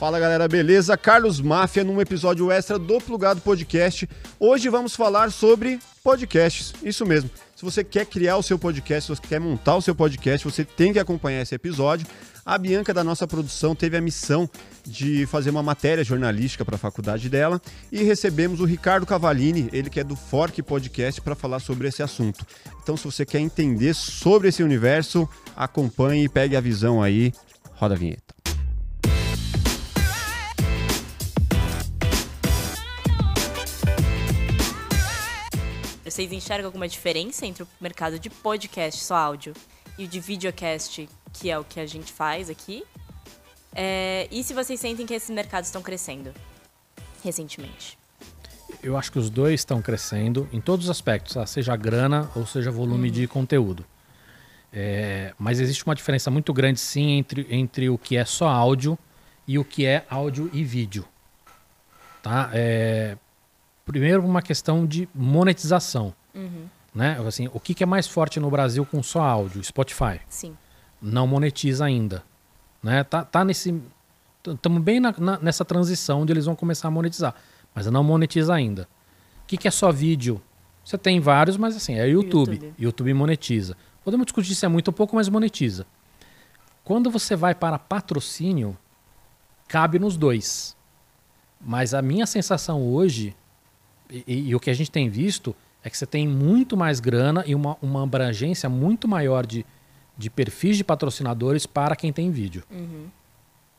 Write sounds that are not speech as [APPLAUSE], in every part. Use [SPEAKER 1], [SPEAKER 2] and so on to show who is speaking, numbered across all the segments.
[SPEAKER 1] Fala galera, beleza? Carlos Máfia num episódio extra do Plugado Podcast. Hoje vamos falar sobre podcasts. Isso mesmo. Se você quer criar o seu podcast, se você quer montar o seu podcast, você tem que acompanhar esse episódio. A Bianca da nossa produção teve a missão de fazer uma matéria jornalística para a faculdade dela e recebemos o Ricardo Cavalini, ele que é do Fork Podcast, para falar sobre esse assunto. Então, se você quer entender sobre esse universo, acompanhe e pegue a visão aí. Roda a vinheta.
[SPEAKER 2] Vocês enxergam alguma diferença entre o mercado de podcast, só áudio, e o de videocast, que é o que a gente faz aqui? É, e se vocês sentem que esses mercados estão crescendo recentemente?
[SPEAKER 3] Eu acho que os dois estão crescendo em todos os aspectos, tá? seja grana ou seja volume uhum. de conteúdo. É, mas existe uma diferença muito grande, sim, entre, entre o que é só áudio e o que é áudio e vídeo. Tá? É, primeiro uma questão de monetização. Uhum. Né? Assim, o que, que, é mais forte no Brasil com só áudio? Spotify.
[SPEAKER 2] Sim.
[SPEAKER 3] Não monetiza ainda. Né? Tá, tá nesse. Estamos bem na, na, nessa transição onde eles vão começar a monetizar. Mas não monetiza ainda. O que, que é só vídeo? Você tem vários, mas assim, é YouTube. YouTube. YouTube monetiza. Podemos discutir se é muito ou pouco, mas monetiza. Quando você vai para patrocínio, cabe nos dois. Mas a minha sensação hoje e, e, o que a gente tem visto é que você tem muito mais grana e uma, uma abrangência muito maior de, de perfis de patrocinadores para quem tem vídeo. Uhum.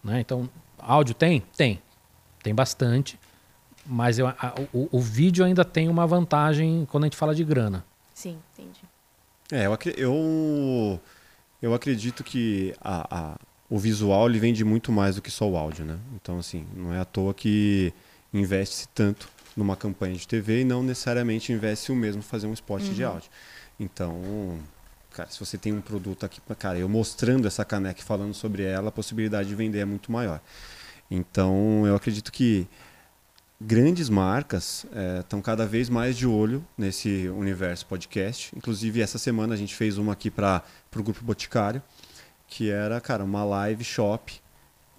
[SPEAKER 3] Né? Então, áudio tem? Tem. Tem bastante. Mas eu, a, o, o, vídeo ainda tem uma vantagem quando a gente fala de grana.
[SPEAKER 2] Sim, entendi.
[SPEAKER 1] É, eu, eu, eu acredito que a, a, o visual ele vende muito mais do que só o áudio, né? Então, assim, não é à toa que investe-se tanto numa campanha de TV e não necessariamente investe o mesmo fazer um spot uhum. de áudio. Então, cara, se você tem um produto aqui, cara, eu mostrando essa caneca e falando sobre ela, a possibilidade de vender é muito maior. Então, eu acredito que grandes marcas estão é, cada vez mais de olho nesse universo podcast. Inclusive, essa semana a gente fez uma aqui para o Grupo Boticário, que era, cara, uma live shop.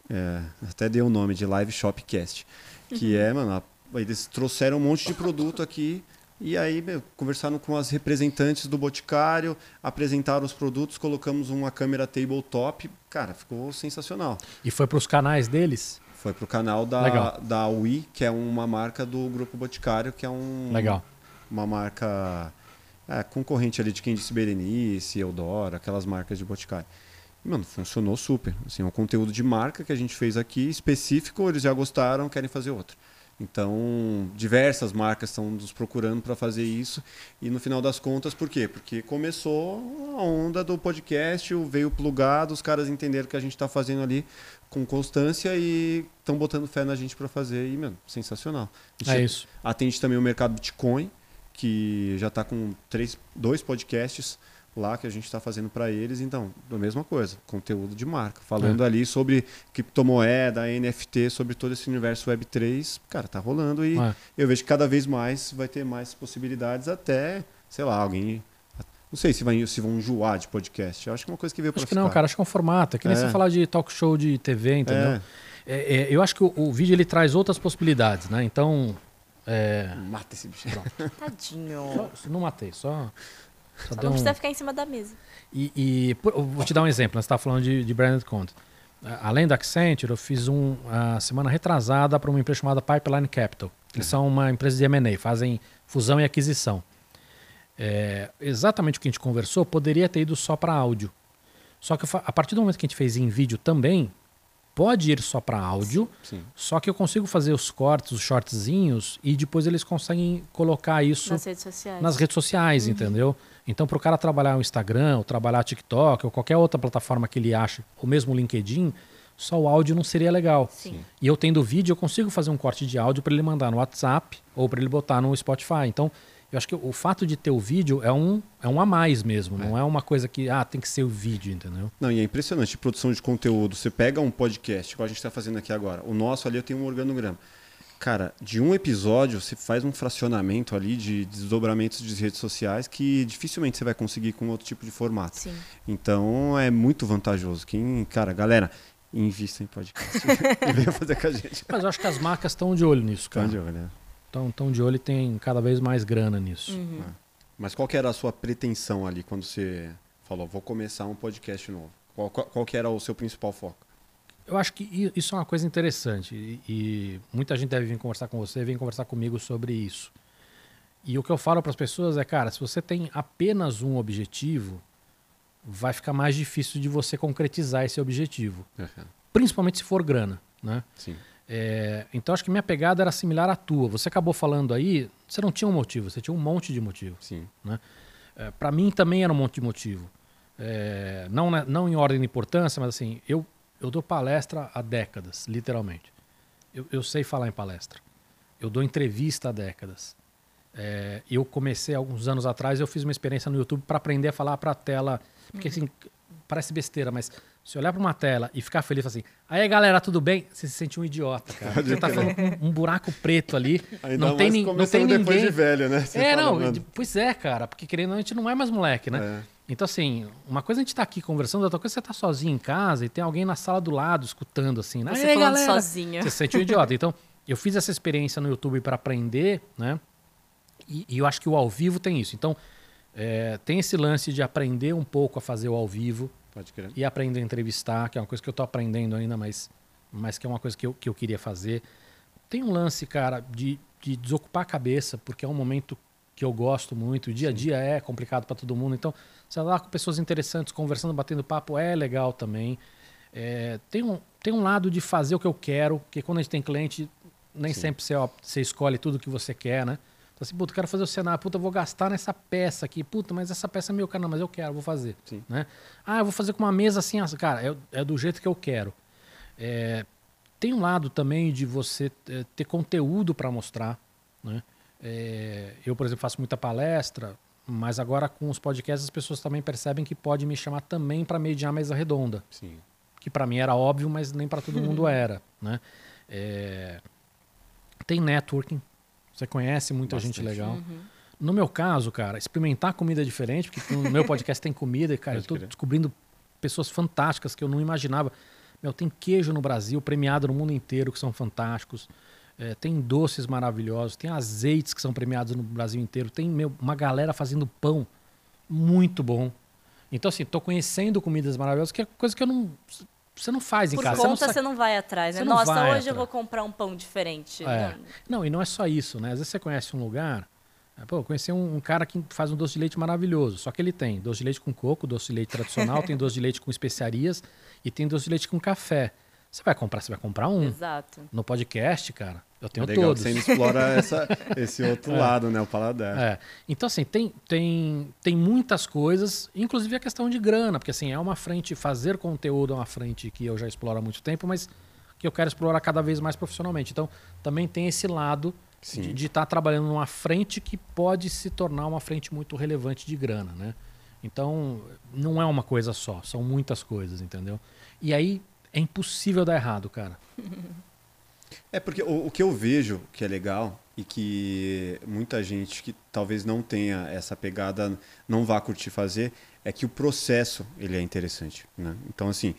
[SPEAKER 1] É, até deu o nome de Live Shopcast. Que é, mano, eles trouxeram um monte de produto aqui e aí meu, conversaram com as representantes do Boticário, apresentaram os produtos, colocamos uma câmera tabletop. Cara, ficou sensacional.
[SPEAKER 3] E foi para os canais deles?
[SPEAKER 1] Foi para o canal da, da Wii, que é uma marca do Grupo Boticário, que é um,
[SPEAKER 3] Legal.
[SPEAKER 1] uma marca é, concorrente ali de quem disse Berenice, Eudora, aquelas marcas de Boticário. E, mano, funcionou super. Assim, um conteúdo de marca que a gente fez aqui, específico, eles já gostaram, querem fazer outro. Então, diversas marcas estão nos procurando para fazer isso. E no final das contas, por quê? Porque começou a onda do podcast, veio plugado, os caras entenderam que a gente está fazendo ali com constância e estão botando fé na gente para fazer. E, mano, sensacional.
[SPEAKER 3] é isso.
[SPEAKER 1] Atende também o mercado Bitcoin, que já está com três, dois podcasts lá que a gente está fazendo para eles. Então, a mesma coisa, conteúdo de marca. Falando é. ali sobre criptomoeda, NFT, sobre todo esse universo Web3. Cara, tá rolando e é. eu vejo que cada vez mais vai ter mais possibilidades até, sei lá, alguém... Não sei se, vai, se vão enjoar de podcast. Eu acho que é uma coisa que veio para
[SPEAKER 3] Acho que não, cara. Acho que é um formato. É que nem é. você falar de talk show de TV, entendeu? É. É, é, eu acho que o, o, vídeo ele traz outras possibilidades, né? Então... É...
[SPEAKER 1] Mata esse bicho.
[SPEAKER 2] Tadinho.
[SPEAKER 3] Só, não matei, só...
[SPEAKER 2] Só, Só não precisa ficar em cima da mesa.
[SPEAKER 3] E, e vou te dar um exemplo. Né? Você está falando de, de branded content. Além da Accenture, eu fiz um a semana retrasada para uma empresa chamada Pipeline Capital. Eles uhum. são uma empresa de M&A, fazem fusão e aquisição. É, exatamente o que a gente conversou poderia ter ido só para áudio. Só que a partir do momento que a gente fez em vídeo também, pode ir só para áudio, sim, só que eu consigo fazer os cortes, os shortzinhos, e depois eles conseguem colocar isso
[SPEAKER 2] nas redes sociais,
[SPEAKER 3] nas redes sociais uhum. entendeu? Então, para o cara trabalhar o Instagram, ou trabalhar TikTok, ou qualquer outra plataforma que ele ache, ou mesmo o LinkedIn, só o áudio não seria legal.
[SPEAKER 2] Sim.
[SPEAKER 3] E eu tendo vídeo, eu consigo fazer um corte de áudio para ele mandar no WhatsApp ou para ele botar no Spotify. Então, eu acho que o fato de ter o vídeo é um, é um a mais mesmo, é. não é uma coisa que ah, tem que ser o vídeo, entendeu?
[SPEAKER 1] Não, e é impressionante, produção de conteúdo. Você pega um podcast, igual a gente está fazendo aqui agora. O nosso ali eu tenho um organograma. Cara, de um episódio você faz um fracionamento ali de desdobramentos de redes sociais que dificilmente você vai conseguir com outro tipo de formato.
[SPEAKER 2] Sim.
[SPEAKER 1] Então é muito vantajoso. Quem, cara, galera, invista em podcast. e [LAUGHS] venha fazer com a gente.
[SPEAKER 3] Mas eu acho que as marcas estão de olho nisso, cara.
[SPEAKER 1] Então, de olho, né?
[SPEAKER 3] Estão tão de olho e tem cada vez mais grana nisso.
[SPEAKER 2] Uhum.
[SPEAKER 1] Mas qual que era a sua pretensão ali quando você falou, vou começar um podcast novo? Qual, qual, qual que era o seu principal foco?
[SPEAKER 3] Eu acho que isso é uma coisa interessante e, e muita gente deve vir conversar com você, vem conversar comigo sobre isso. E o que eu falo para as pessoas é, cara, se você tem apenas um objetivo, vai ficar mais difícil de você concretizar esse objetivo, principalmente se for grana, né?
[SPEAKER 1] Sim.
[SPEAKER 3] É, então acho que minha pegada era similar à tua. Você acabou falando aí, você não tinha um motivo, você tinha um monte de motivo.
[SPEAKER 1] Sim.
[SPEAKER 3] É, para mim também era um monte de motivo. É, não, na- não em ordem de importância, mas assim, eu, eu dou palestra há décadas, literalmente. Eu, eu sei falar em palestra. Eu dou entrevista há décadas. É, eu comecei alguns anos atrás, eu fiz uma experiência no YouTube para aprender a falar para a tela. Porque assim, parece besteira, mas se olhar para uma tela e ficar feliz assim, aí galera, tudo bem? Você se sente um idiota, cara. Você tá falando com um buraco preto ali.
[SPEAKER 1] Ainda
[SPEAKER 3] não tem, não tem
[SPEAKER 1] depois
[SPEAKER 3] ninguém.
[SPEAKER 1] de velho, né? Você
[SPEAKER 3] É,
[SPEAKER 1] fala,
[SPEAKER 3] não,
[SPEAKER 1] mano,
[SPEAKER 3] pois é, cara, porque querendo ou não, a gente não é mais moleque, né?
[SPEAKER 1] é.
[SPEAKER 3] Então, assim, uma coisa a gente tá aqui conversando, outra coisa é você tá sozinho em casa e tem alguém na sala do lado escutando, assim, né?
[SPEAKER 2] Você
[SPEAKER 3] "Ei,
[SPEAKER 2] falando
[SPEAKER 3] galera!"
[SPEAKER 2] sozinho.
[SPEAKER 3] Você se sente um idiota. Então, eu fiz essa experiência no YouTube para aprender, né? E, e eu acho que o ao vivo tem isso. Então, é, tem esse lance de aprender um pouco a fazer o ao vivo
[SPEAKER 1] Pode crer.
[SPEAKER 3] e aprender a entrevistar, que é uma coisa que eu tô aprendendo ainda, mas, mas que é uma coisa que eu, que eu queria fazer. Tem um lance, cara, de, de desocupar a cabeça, porque é um momento que eu gosto muito. O dia a dia é complicado para todo mundo. Então, você lá com pessoas interessantes, conversando, batendo papo, é legal também. É, tem, um, tem um lado de fazer o que eu quero, porque quando a gente tem cliente, nem
[SPEAKER 1] Sim.
[SPEAKER 3] sempre você, ó, você escolhe tudo que você quer, né? Assim, puta, eu quero fazer o cenário, puta, eu vou gastar nessa peça aqui, puta, mas essa peça é meu, cara, não, mas eu quero, vou fazer.
[SPEAKER 1] Sim.
[SPEAKER 3] Né? Ah, eu vou fazer com uma mesa assim, assim. cara, é, é do jeito que eu quero. É, tem um lado também de você é, ter conteúdo para mostrar. Né? É, eu, por exemplo, faço muita palestra, mas agora com os podcasts as pessoas também percebem que pode me chamar também para mediar a mesa redonda
[SPEAKER 1] Sim.
[SPEAKER 3] que para mim era óbvio, mas nem para todo mundo [LAUGHS] era, né? É, Tem networking, você conhece muita gente
[SPEAKER 1] Bastante.
[SPEAKER 3] legal.
[SPEAKER 2] Uhum.
[SPEAKER 3] No meu caso, cara, experimentar comida diferente, porque no meu podcast tem comida, e, cara, eu
[SPEAKER 1] Pode
[SPEAKER 3] tô
[SPEAKER 1] crer.
[SPEAKER 3] descobrindo pessoas fantásticas que eu não imaginava. Meu, tem queijo no Brasil, premiado no mundo inteiro, que são fantásticos. É, tem doces maravilhosos, tem azeites que são premiados no Brasil inteiro, tem meu, uma galera fazendo pão muito bom. Então, assim, tô conhecendo comidas maravilhosas, que é coisa que eu não. Você não faz em
[SPEAKER 2] Por
[SPEAKER 3] casa.
[SPEAKER 2] conta,
[SPEAKER 3] você não
[SPEAKER 2] você não vai atrás, né? Nossa, hoje eu
[SPEAKER 3] atrás.
[SPEAKER 2] vou comprar um pão diferente.
[SPEAKER 3] É.
[SPEAKER 2] Não.
[SPEAKER 3] Não, e não é só isso, né? Às vezes você conhece um lugar. é, Pô, eu conheci um, um cara que faz um doce de leite maravilhoso. Só que ele tem doce de leite com coco, doce de leite tradicional, [LAUGHS] tem doce de leite com especiarias e tem doce de leite com café. Você vai comprar, você vai comprar um.
[SPEAKER 2] Exato.
[SPEAKER 3] No podcast, cara, eu tenho
[SPEAKER 1] É legal
[SPEAKER 3] todos.
[SPEAKER 1] que você explora essa, esse [LAUGHS] outro
[SPEAKER 3] É.
[SPEAKER 1] lado, né? O paladar.
[SPEAKER 3] É. Então, assim, tem, tem, tem muitas coisas, inclusive a questão de grana, porque assim, é uma frente, fazer conteúdo é uma frente que eu já exploro há muito tempo, mas que eu quero explorar cada vez mais profissionalmente. Então, também tem esse lado
[SPEAKER 1] Sim.
[SPEAKER 3] de estar trabalhando numa frente que pode se tornar uma frente muito relevante de grana, né? Então, não é uma coisa só, são muitas coisas, entendeu? E aí é impossível dar errado, cara. [LAUGHS]
[SPEAKER 1] É porque o, o que eu vejo que é legal e que muita gente que talvez não tenha essa pegada não vá curtir fazer é que o processo ele é interessante, né? Então assim,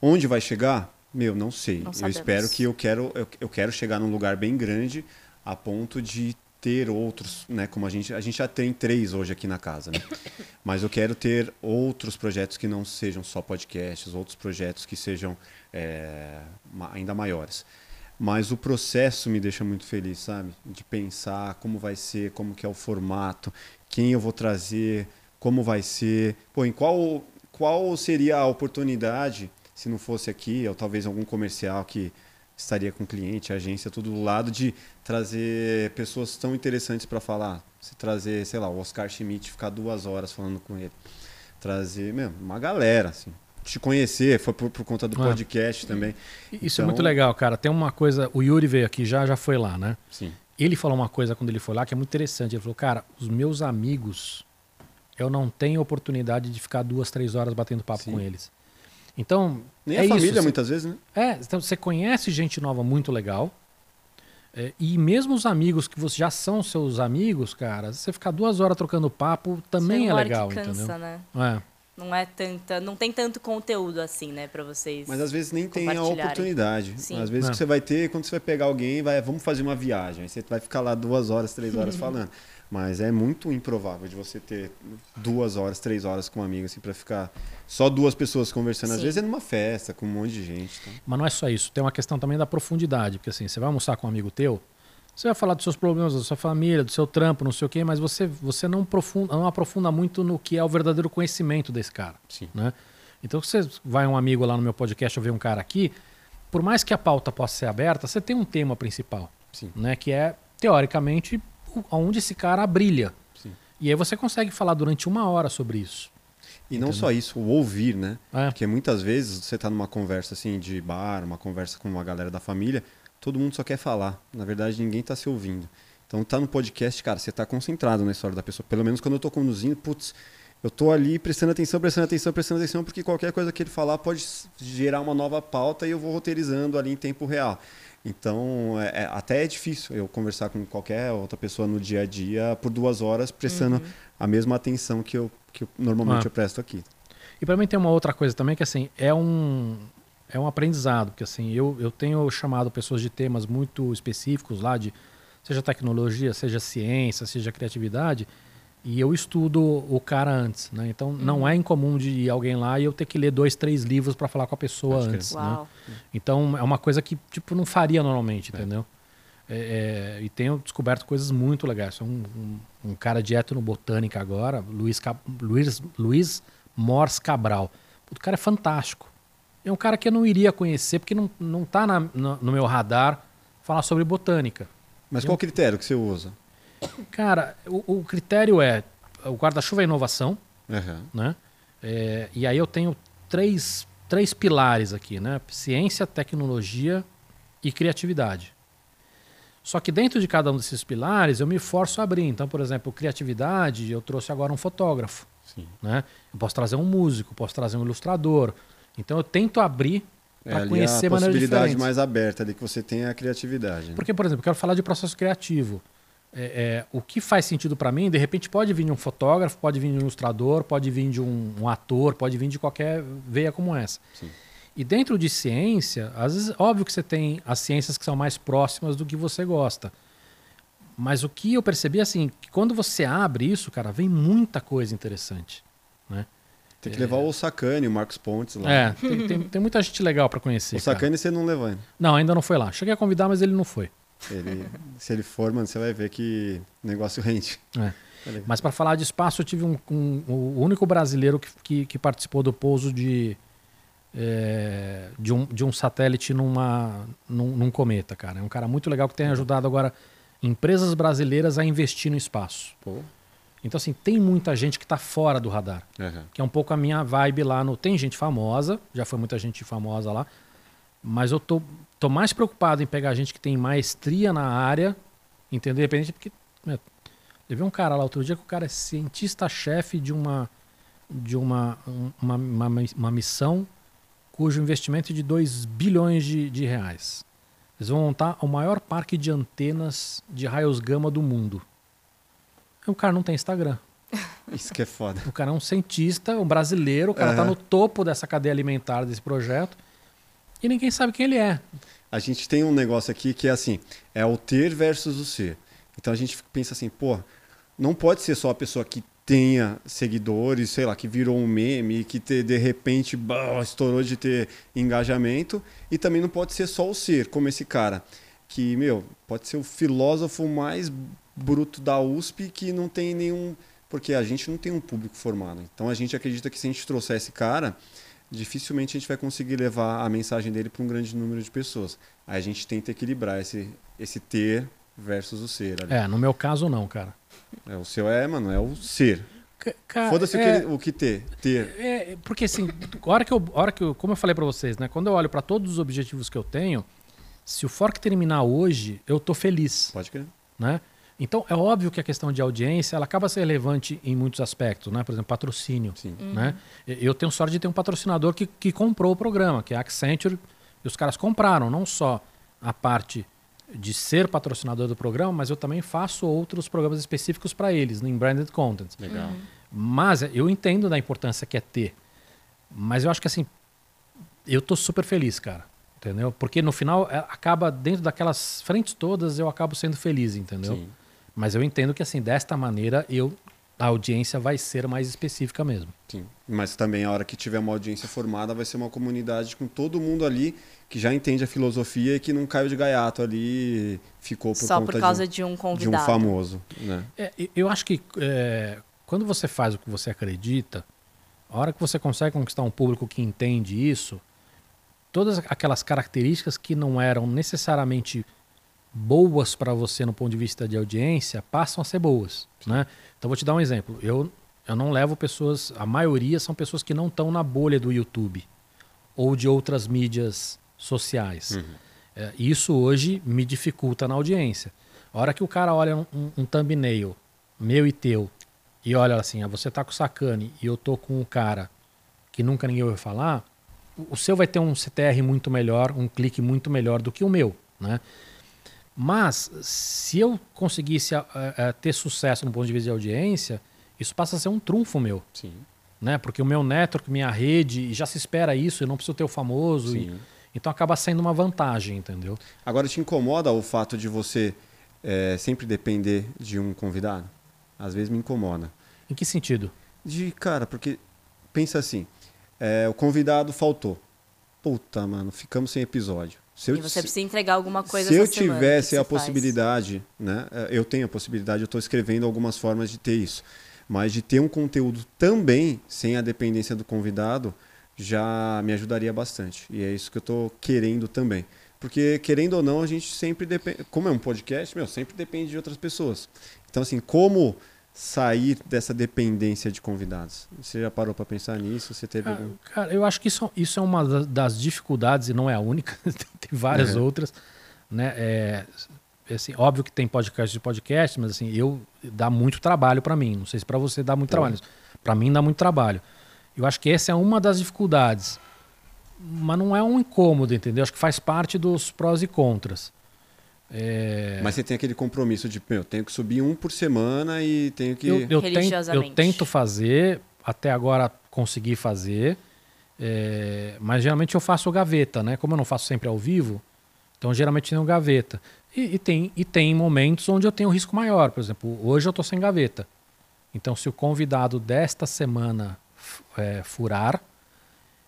[SPEAKER 1] onde vai chegar? Meu, não sei.
[SPEAKER 2] Não
[SPEAKER 1] eu espero que eu quero eu, eu quero chegar num lugar bem grande a ponto de ter outros, né? Como a gente a gente já tem três hoje aqui na casa, né? [COUGHS] Mas eu quero ter outros projetos que não sejam só podcasts, outros projetos que sejam é, ainda maiores. Mas o processo me deixa muito feliz, sabe? De pensar como vai ser, como que é o formato, quem eu vou trazer, como vai ser. Pô, em qual, qual seria a oportunidade, se não fosse aqui, ou talvez algum comercial que estaria com cliente, agência, tudo do lado, de trazer pessoas tão interessantes para falar. Se trazer, sei lá, o Oscar Schmidt, ficar duas horas falando com ele. Trazer, mesmo, uma galera, assim. Te conhecer, foi por, por conta do
[SPEAKER 3] É.
[SPEAKER 1] podcast também.
[SPEAKER 3] Isso é
[SPEAKER 1] Então-
[SPEAKER 3] muito legal, cara. Tem uma coisa, o Yuri veio aqui já, já foi lá, né?
[SPEAKER 1] Sim.
[SPEAKER 3] Ele falou uma coisa quando ele foi lá que é muito interessante. Ele falou, cara, os meus amigos, eu não tenho oportunidade de ficar duas, três horas batendo papo
[SPEAKER 1] Sim.
[SPEAKER 3] com eles. Então,
[SPEAKER 1] Nem
[SPEAKER 3] é
[SPEAKER 1] a família,
[SPEAKER 3] isso.
[SPEAKER 1] muitas vezes, né?
[SPEAKER 3] É, então você conhece gente nova muito legal. é, e mesmo os amigos que você já são seus amigos, cara, você ficar duas horas trocando papo também é legal,
[SPEAKER 2] que cansa,
[SPEAKER 3] entendeu?
[SPEAKER 2] né?
[SPEAKER 3] É.
[SPEAKER 2] Não é tanta, não tem tanto conteúdo assim, né, para vocês.
[SPEAKER 1] Mas às vezes nem tem a oportunidade.
[SPEAKER 2] Sim.
[SPEAKER 1] Às vezes que você vai ter, quando você vai pegar alguém, vai, vamos fazer uma viagem. Aí você vai ficar lá duas horas, três horas [LAUGHS] falando. Mas é muito improvável de você ter duas horas, três horas com um amigo, assim, pra ficar só duas pessoas conversando. Às
[SPEAKER 2] Sim.
[SPEAKER 1] vezes é numa festa, com um monte de gente. Então.
[SPEAKER 3] Mas não é só isso, tem uma questão também da profundidade, porque assim, você vai almoçar com um amigo teu, você vai falar dos seus problemas, da sua família, do seu trampo, não sei o quê, mas você, você não, aprofunda, não aprofunda muito no que é o verdadeiro conhecimento desse cara.
[SPEAKER 1] Sim.
[SPEAKER 3] Né? Então, se você vai um amigo lá no meu podcast ou vê um cara aqui, por mais que a pauta possa ser aberta, você tem um tema principal,
[SPEAKER 1] Sim.
[SPEAKER 3] né? que é, teoricamente, onde esse cara brilha.
[SPEAKER 1] Sim.
[SPEAKER 3] E aí você consegue falar durante uma hora sobre isso.
[SPEAKER 1] E não só isso, o ouvir, né?
[SPEAKER 3] É.
[SPEAKER 1] Porque muitas vezes você tá numa conversa assim de bar, uma conversa com uma galera da família, todo mundo só quer falar. Na verdade, ninguém tá se ouvindo. Então tá no podcast, cara, você tá concentrado na história da pessoa. Pelo menos quando eu tô conduzindo, putz, eu tô ali prestando atenção, prestando atenção, prestando atenção, porque qualquer coisa que ele falar pode gerar uma nova pauta e eu vou roteirizando ali em tempo real. Então, é- é- até é difícil eu conversar com qualquer outra pessoa no dia a dia por duas horas, prestando a mesma atenção que eu, que eu- normalmente
[SPEAKER 3] Ah.
[SPEAKER 1] eu presto aqui.
[SPEAKER 3] E para mim tem uma outra coisa também que assim é um é um aprendizado, porque assim eu, eu tenho chamado pessoas de temas muito específicos lá de seja tecnologia, seja ciência, seja criatividade, e eu estudo o cara antes, né? Então não é incomum de ir alguém lá e eu ter que ler dois, três livros para falar com a pessoa
[SPEAKER 1] Pode crer.
[SPEAKER 3] antes, né? Então é uma coisa que tipo não faria normalmente, entendeu? É, é, e tenho descoberto coisas muito legais. Sou um, um, um cara de etnobotânica agora, Luiz, Luiz, Luiz Mors Cabral. O cara é fantástico. É um cara que eu não iria conhecer porque não, não tá na- no, no meu radar falar sobre botânica.
[SPEAKER 1] Mas qual critério que você usa?
[SPEAKER 3] Cara, o, o critério é o guarda-chuva é inovação,
[SPEAKER 1] Aham.
[SPEAKER 3] né? É, e aí eu tenho três, três pilares aqui, né? Ciência, tecnologia e criatividade. Só que dentro de cada um desses pilares eu me forço a abrir. Então, por exemplo, criatividade, eu trouxe agora um fotógrafo,
[SPEAKER 1] Sim.
[SPEAKER 3] né? Eu posso trazer um músico, posso trazer um ilustrador. Então eu tento abrir
[SPEAKER 1] É
[SPEAKER 3] para
[SPEAKER 1] ali
[SPEAKER 3] conhecer
[SPEAKER 1] a
[SPEAKER 3] maneiras
[SPEAKER 1] possibilidade mais aberta ali que você tem é a criatividade. né?
[SPEAKER 3] Porque, por exemplo, eu quero falar de processo criativo. É, é, o que faz sentido para mim, de repente pode vir de um fotógrafo, pode vir de um ilustrador, pode vir de um, um ator, pode vir de qualquer veia como essa.
[SPEAKER 1] Sim.
[SPEAKER 3] E dentro de ciência, às vezes, óbvio que você tem as ciências que são mais próximas do que você gosta. Mas o que eu percebi é assim, que quando você abre isso, cara, vem muita coisa interessante. Né?
[SPEAKER 1] Tem que levar o Sacani, o Marcos Pontes lá.
[SPEAKER 3] É, tem, tem- tem muita gente legal para conhecer.
[SPEAKER 1] o. Sacani você não levou ainda.
[SPEAKER 3] Não, ainda não foi lá. Cheguei a convidar, mas ele não foi.
[SPEAKER 1] Ele, [LAUGHS] se ele for, mano, você vai ver que negócio rende.
[SPEAKER 3] É.
[SPEAKER 1] Tá.
[SPEAKER 3] Mas para falar de espaço, eu tive um, um- o único brasileiro que, que, que participou do pouso de, é, de, um, de um satélite numa, num, num cometa, cara. É um cara muito legal que tem ajudado agora empresas brasileiras a investir no espaço.
[SPEAKER 1] Pô.
[SPEAKER 3] Então, assim, tem muita gente que está fora do radar,
[SPEAKER 1] Aham.
[SPEAKER 3] que é um pouco a minha vibe lá no. Tem gente famosa, já foi muita gente famosa lá, mas eu tô, tô mais preocupado em pegar gente que tem maestria na área, entendeu? Independente, porque. Levei um cara lá outro dia que o cara é cientista-chefe de uma de uma, um- uma, uma, uma missão cujo investimento é de 2 bilhões de, de reais. Eles vão montar o maior parque de antenas de raios gama do mundo. O cara não tem Instagram. [LAUGHS]
[SPEAKER 1] Isso que é foda.
[SPEAKER 3] O cara é um cientista, um brasileiro, o cara está
[SPEAKER 1] Aham.
[SPEAKER 3] no topo dessa cadeia alimentar desse projeto e ninguém sabe quem ele é.
[SPEAKER 1] A gente tem um negócio aqui que é assim, é o ter versus o ser. Então a gente pensa assim, pô, não pode ser só a pessoa que tenha seguidores, sei lá, que virou um meme, que te- de repente bah, estourou de ter engajamento, e também não pode ser só o ser, como esse cara, que, meu, pode ser o filósofo mais bruto da USP que não tem nenhum. Porque a gente não tem um público formado. Então a gente acredita que se a gente trouxer esse cara, dificilmente a gente vai conseguir levar a mensagem dele para um grande número de pessoas. Aí a gente tenta equilibrar esse, esse ter versus o ser. ali.
[SPEAKER 3] É, no meu caso não, cara.
[SPEAKER 1] É, o seu é, mano, é o ser. Foda-se o,
[SPEAKER 3] é-
[SPEAKER 1] que, ele- o que ter. Ter.
[SPEAKER 3] É, porque assim, hora que eu, hora que eu, como eu falei pra vocês, né, quando eu olho pra todos os objetivos que eu tenho, se o Fork terminar hoje, eu tô feliz,
[SPEAKER 1] Pode crer.
[SPEAKER 3] né? Então é óbvio que a questão de audiência, ela acaba sendo relevante em muitos aspectos, né? Por exemplo, patrocínio,
[SPEAKER 1] Sim.
[SPEAKER 3] né? Eu tenho sorte de ter um patrocinador que, que comprou o programa, que é a Accenture, e os caras compraram não só a parte de ser patrocinador do programa, mas eu também faço outros programas específicos para eles, em branded content.
[SPEAKER 1] Legal.
[SPEAKER 3] Mas eu entendo da importância que é ter. Mas eu acho que assim, eu tô super feliz, cara. Entendeu? Porque no final é, acaba dentro daquelas frentes todas eu acabo sendo feliz, entendeu?
[SPEAKER 1] Sim.
[SPEAKER 3] Mas eu entendo que assim, desta maneira eu a audiência vai ser mais específica mesmo.
[SPEAKER 1] Sim. Mas também a hora que tiver uma audiência formada vai ser uma comunidade com todo mundo ali que já entende a filosofia e que não caiu de gaiato ali e ficou por
[SPEAKER 2] Só
[SPEAKER 1] conta
[SPEAKER 2] por causa
[SPEAKER 1] de,
[SPEAKER 2] de um
[SPEAKER 1] um, de um
[SPEAKER 2] convidado.
[SPEAKER 1] famoso, né?
[SPEAKER 3] É, eu acho que é, quando você faz o que você acredita, a hora que você consegue conquistar um público que entende isso, todas aquelas características que não eram necessariamente boas para você no ponto de vista de audiência passam a ser boas, né? Então vou te dar um exemplo. Eu eu não levo pessoas, a maioria são pessoas que não estão na bolha do YouTube ou de outras mídias sociais. É, isso hoje me dificulta na audiência. A hora que o cara olha um, um- um thumbnail meu e teu e olha assim, ah, você tá com o Sacane e eu tô com o cara que nunca ninguém ouviu falar, o, o seu vai ter um CTR muito melhor, um clique muito melhor do que o meu, né? Mas se eu conseguisse ah, ah, ter sucesso no ponto de vista de audiência, isso passa a ser um trunfo meu,
[SPEAKER 1] Sim.
[SPEAKER 3] né? Porque o meu network, minha rede, já se espera isso, eu não preciso ter o famoso. e- então acaba sendo uma vantagem, entendeu?
[SPEAKER 1] Agora te incomoda o fato de você é, sempre depender de um convidado? Às vezes me incomoda.
[SPEAKER 3] Em que sentido?
[SPEAKER 1] De cara, porque pensa assim, é, o convidado faltou. Puta, mano, ficamos sem episódio. Se eu,
[SPEAKER 2] E você precisa entregar alguma coisa
[SPEAKER 1] se eu tivesse a
[SPEAKER 2] faz?
[SPEAKER 1] possibilidade, né? é, Eu tenho a possibilidade, eu estou escrevendo algumas formas de ter isso. Mas de ter um conteúdo também sem a dependência do convidado já me ajudaria bastante. E é isso que eu estou querendo também. Porque, querendo ou não, a gente sempre depende. Como é um podcast, meu, sempre depende de outras pessoas. Então, assim, como sair dessa dependência de convidados? Você já parou para pensar nisso? Você teve
[SPEAKER 3] Ah,
[SPEAKER 1] algum.
[SPEAKER 3] Cara, eu acho que isso, isso é uma da- das dificuldades, e não é a única, [LAUGHS] tem várias
[SPEAKER 1] Uhum.
[SPEAKER 3] outras. Né? É, é assim, óbvio que tem podcast de podcast, mas assim, eu dá muito trabalho para mim. Não sei se para você dá muito
[SPEAKER 1] Pô.
[SPEAKER 3] trabalho. Para mim dá muito trabalho. Eu acho que essa é uma das dificuldades. Mas não é um incômodo, entendeu? Acho que faz parte dos prós e contras. É,
[SPEAKER 1] Mas você tem aquele compromisso de, meu, tenho que subir um por semana e tenho que.
[SPEAKER 3] eu, eu, tento, eu tento fazer, até agora consegui fazer, é, mas geralmente eu faço gaveta, né? Como eu não faço sempre ao vivo, então geralmente tenho gaveta. E, e tem, e tem momentos onde eu tenho risco maior, por exemplo, hoje eu estou sem gaveta. Então, se o convidado desta semana é, furar,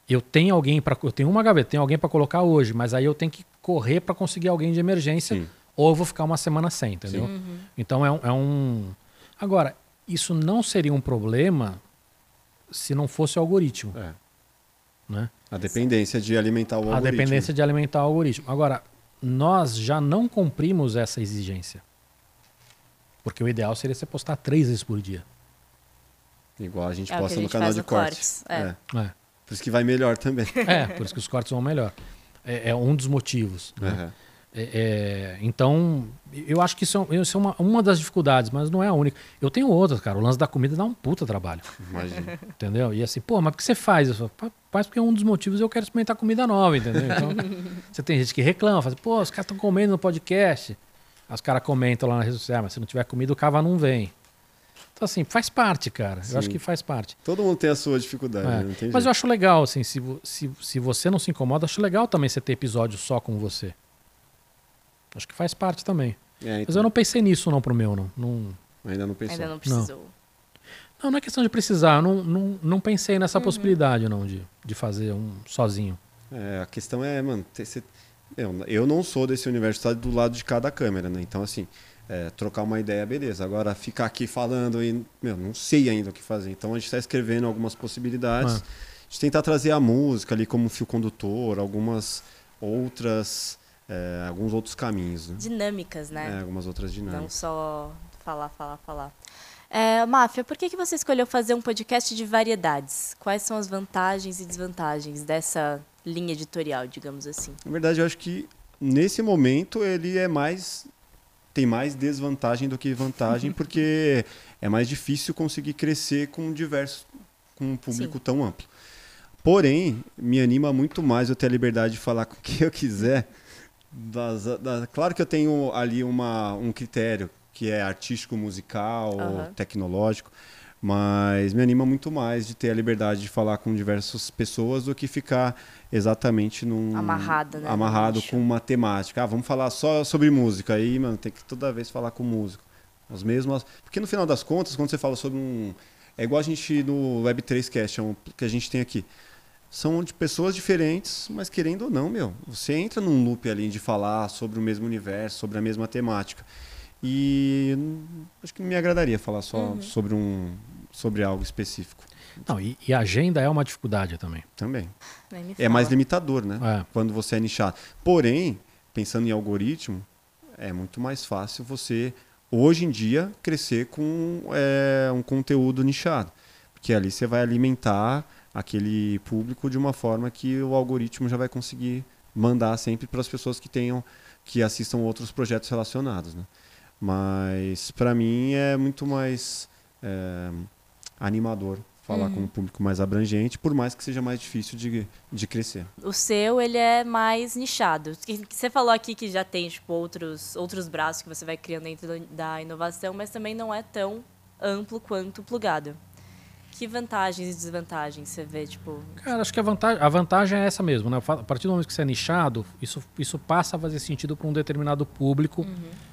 [SPEAKER 3] eu tenho alguém para eu tenho uma gaveta, tenho alguém para colocar hoje, mas aí eu tenho que correr para conseguir alguém de emergência,
[SPEAKER 1] Sim.
[SPEAKER 3] ou eu vou ficar uma semana sem, entendeu? Então é um, é um. Agora, isso não seria um problema se não fosse o algoritmo,
[SPEAKER 1] É,
[SPEAKER 3] né?
[SPEAKER 1] a dependência de alimentar o
[SPEAKER 3] A
[SPEAKER 1] algoritmo.
[SPEAKER 3] dependência de alimentar o algoritmo. Agora, nós já não cumprimos essa exigência. Porque o ideal seria você postar três vezes por dia.
[SPEAKER 1] Igual a gente
[SPEAKER 2] É
[SPEAKER 1] posta
[SPEAKER 2] a
[SPEAKER 1] no canal de cortes.
[SPEAKER 2] cortes, é.
[SPEAKER 3] É,
[SPEAKER 1] Por isso que vai melhor também. [LAUGHS]
[SPEAKER 3] é por isso que os cortes vão melhor. É, é um dos motivos. né?
[SPEAKER 1] Aham.
[SPEAKER 3] É, então, eu acho que isso é, isso é uma, uma das dificuldades, mas não é a única. Eu tenho outras, cara. O lance da comida dá um puta trabalho.
[SPEAKER 1] Imagina.
[SPEAKER 3] Entendeu? E assim, pô, mas por que você faz? "Pá, faz porque é um dos motivos eu quero experimentar comida nova, entendeu? Então, [LAUGHS] você tem gente que reclama, fala, pô, os caras estão comendo no podcast. Os caras comentam lá na rede social, "Ah, mas se não tiver comida, o cava não vem. Então, assim, faz parte, cara.
[SPEAKER 1] Sim.
[SPEAKER 3] Eu acho que faz parte.
[SPEAKER 1] Todo mundo tem a sua dificuldade,
[SPEAKER 3] É.
[SPEAKER 1] né? não tem
[SPEAKER 3] Mas
[SPEAKER 1] jeito.
[SPEAKER 3] eu acho legal, assim, se, se, se você não se incomoda, acho legal também você ter episódio só com você. Acho que faz parte também.
[SPEAKER 1] É,
[SPEAKER 3] Mas
[SPEAKER 1] então,
[SPEAKER 3] eu não pensei nisso não pro meu, não. Não,
[SPEAKER 1] Ainda não pensou.
[SPEAKER 2] Ainda não precisou.
[SPEAKER 3] não, não é questão de precisar. eu Não, não, não pensei nessa possibilidade, não, de, de fazer um sozinho.
[SPEAKER 1] É, a questão é, mano, ter- cê- eu, eu não sou desse universo, tá do lado de cada câmera, né? Então, assim, é, trocar uma ideia, beleza. Agora, ficar aqui falando e, meu, não sei ainda o que fazer. Então, a gente está escrevendo algumas possibilidades.
[SPEAKER 3] Ah.
[SPEAKER 1] A gente tentar trazer a música ali como fio condutor, algumas outras, é, alguns outros caminhos, né?
[SPEAKER 2] Dinâmicas,
[SPEAKER 1] É,
[SPEAKER 2] né?
[SPEAKER 1] algumas outras
[SPEAKER 2] Não
[SPEAKER 1] dinâmicas.
[SPEAKER 2] só falar, falar, falar. É, Máfia, por que, que você escolheu fazer um podcast de variedades? Quais são as vantagens e desvantagens dessa linha editorial, digamos assim?
[SPEAKER 1] Na verdade, eu acho que nesse momento ele é mais tem mais desvantagem do que vantagem, porque é mais difícil conseguir crescer com diversos com um público
[SPEAKER 2] Sim.
[SPEAKER 1] tão amplo. Porém, me anima muito mais eu ter a liberdade de falar [LAUGHS] com quem eu quiser. Das, da- claro que eu tenho ali uma, um critério que é artístico, musical,
[SPEAKER 2] Aham.
[SPEAKER 1] tecnológico, Mas me anima muito mais de ter a liberdade de falar com diversas pessoas do que ficar exatamente num.
[SPEAKER 2] Amarrado, né,
[SPEAKER 1] Amarrado com uma temática. Ah, vamos falar só sobre música. Aí, mano, tem que toda vez falar com músico. As mesmas. Porque no final das contas, quando você fala sobre um. É igual a gente no Web3Cast, é um, que a gente tem aqui. São de pessoas diferentes, mas querendo ou não, meu, você entra num loop ali de falar sobre o mesmo universo, sobre a mesma temática. E hum, acho que não me agradaria falar só
[SPEAKER 2] Uhum.
[SPEAKER 1] sobre um sobre algo específico
[SPEAKER 3] Não, e, e a agenda é uma dificuldade também.
[SPEAKER 1] também. É mais limitador, né?
[SPEAKER 3] É.
[SPEAKER 1] Quando você é nichado. Porém, pensando em algoritmo, é muito mais fácil você, hoje em dia, crescer com é, um conteúdo nichado. Porque ali você vai alimentar aquele público de uma forma que o algoritmo já vai conseguir mandar sempre para as pessoas que tenham que assistam outros projetos relacionados, né? Mas para mim é muito mais é, animador falar
[SPEAKER 2] Uhum.
[SPEAKER 1] com um público mais abrangente, por mais que seja mais difícil de, de crescer.
[SPEAKER 2] O seu, ele é mais nichado. Você falou aqui que já tem, tipo, outros, outros braços que você vai criando dentro da- inovação, mas também não é tão amplo quanto plugado. Que vantagens e desvantagens você vê, tipo...
[SPEAKER 3] Cara, acho que a vantagem, a vantagem é essa mesmo, né? A partir do momento que você é nichado, isso, isso passa a fazer sentido para um determinado público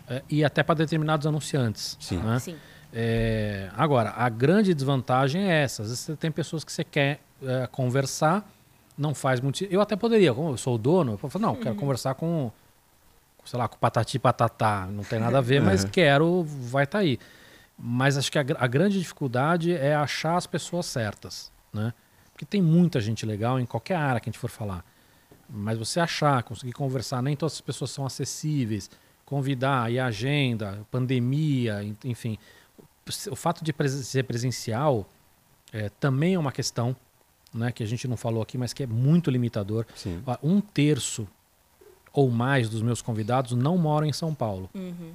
[SPEAKER 3] eh, e até para determinados anunciantes.
[SPEAKER 1] Sim.
[SPEAKER 3] né?
[SPEAKER 2] Sim.
[SPEAKER 3] É, agora, a grande desvantagem é essa. Às vezes você tem pessoas que você quer é, conversar, não faz muito. Eu até poderia, como eu sou o dono, eu falar, não, quero conversar com, sei lá, com patati e patatá, não tem nada a ver, [LAUGHS] mas
[SPEAKER 1] Uhum.
[SPEAKER 3] quero, vai estar aí. Mas acho que a, a grande dificuldade é achar as pessoas certas, né? Porque tem muita gente legal em qualquer área que a gente for falar. Mas você achar, conseguir conversar, nem todas as pessoas são acessíveis, convidar, e agenda, pandemia, en- enfim. O fato de presen- ser presencial é, também é uma questão né, que a gente não falou aqui, mas que é muito limitador.
[SPEAKER 1] Sim.
[SPEAKER 3] Ó, Um terço ou mais dos meus convidados não moram em São Paulo.
[SPEAKER 2] Uhum.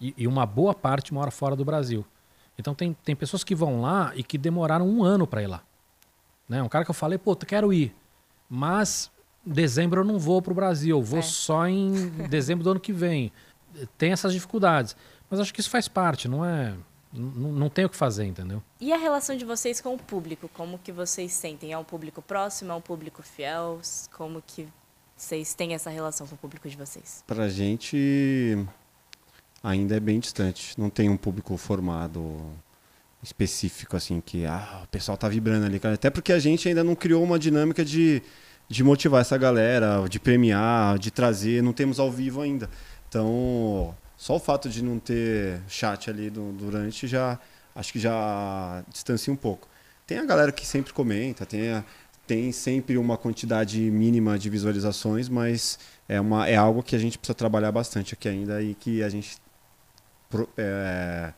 [SPEAKER 3] E, e uma boa parte mora fora do Brasil. Então tem, tem pessoas que vão lá e que demoraram um ano para ir lá. Né? Um cara que eu falei, pô, eu quero ir, mas em dezembro eu não vou para o Brasil, eu vou
[SPEAKER 2] É.
[SPEAKER 3] só em [LAUGHS] dezembro do ano que vem. Tem essas dificuldades. Mas acho que isso faz parte, não é. Não, não tem o que fazer, entendeu?
[SPEAKER 2] E a relação de vocês com o público? Como que vocês sentem? É um público próximo? É um público fiel? Como que vocês têm essa relação com o público de vocês?
[SPEAKER 1] Pra gente ainda é bem distante. Não tem um público formado específico, assim, que ah, o pessoal tá vibrando ali. Até porque a gente ainda não criou uma dinâmica de, de motivar essa galera, de premiar, de trazer. Não temos ao vivo ainda. Então, só o fato de não ter chat ali do- durante já acho que já distancia um pouco. Tem a galera que sempre comenta, tem, a- tem sempre uma quantidade mínima de visualizações, mas é, uma, é algo que a gente precisa trabalhar bastante aqui ainda e que a gente pro, é,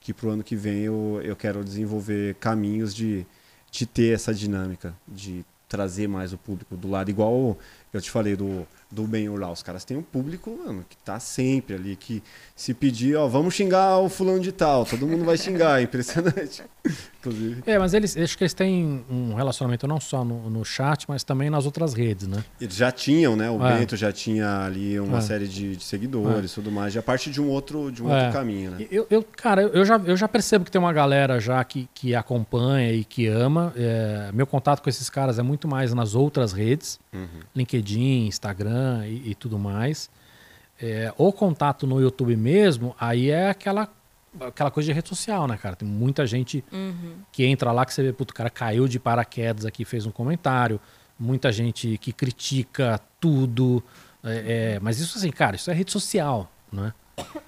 [SPEAKER 1] que pro ano que vem eu, eu quero desenvolver caminhos de, de ter essa dinâmica, de trazer mais o público do lado, igual eu te falei do, do bem lá. Os caras têm um público, mano, que tá sempre ali, que se pedir, ó, vamos xingar o fulano de tal, todo mundo vai xingar, é impressionante. [LAUGHS] Inclusive.
[SPEAKER 3] É, mas eles acho que eles têm um relacionamento não só no, no chat, mas também nas outras redes, né?
[SPEAKER 1] Eles já tinham, né? O
[SPEAKER 3] É.
[SPEAKER 1] Bento já tinha ali uma
[SPEAKER 3] É.
[SPEAKER 1] série de, de seguidores e tudo mais, já parte de um outro, de um outro
[SPEAKER 3] É.
[SPEAKER 1] caminho, né?
[SPEAKER 3] Eu, eu- cara, eu eu já, eu já percebo que tem uma galera já que, que acompanha e que ama. É, meu contato com esses caras é muito mais nas outras redes,
[SPEAKER 1] Uhum.
[SPEAKER 3] LinkedIn, Instagram e, e tudo mais. É, o contato no YouTube mesmo, aí é aquela, aquela coisa de rede social, né, cara? Tem muita gente que entra lá que você vê, puto, o cara caiu de paraquedas aqui, fez um comentário. Muita gente que critica tudo. É, é, mas isso assim, cara, isso é rede social, né?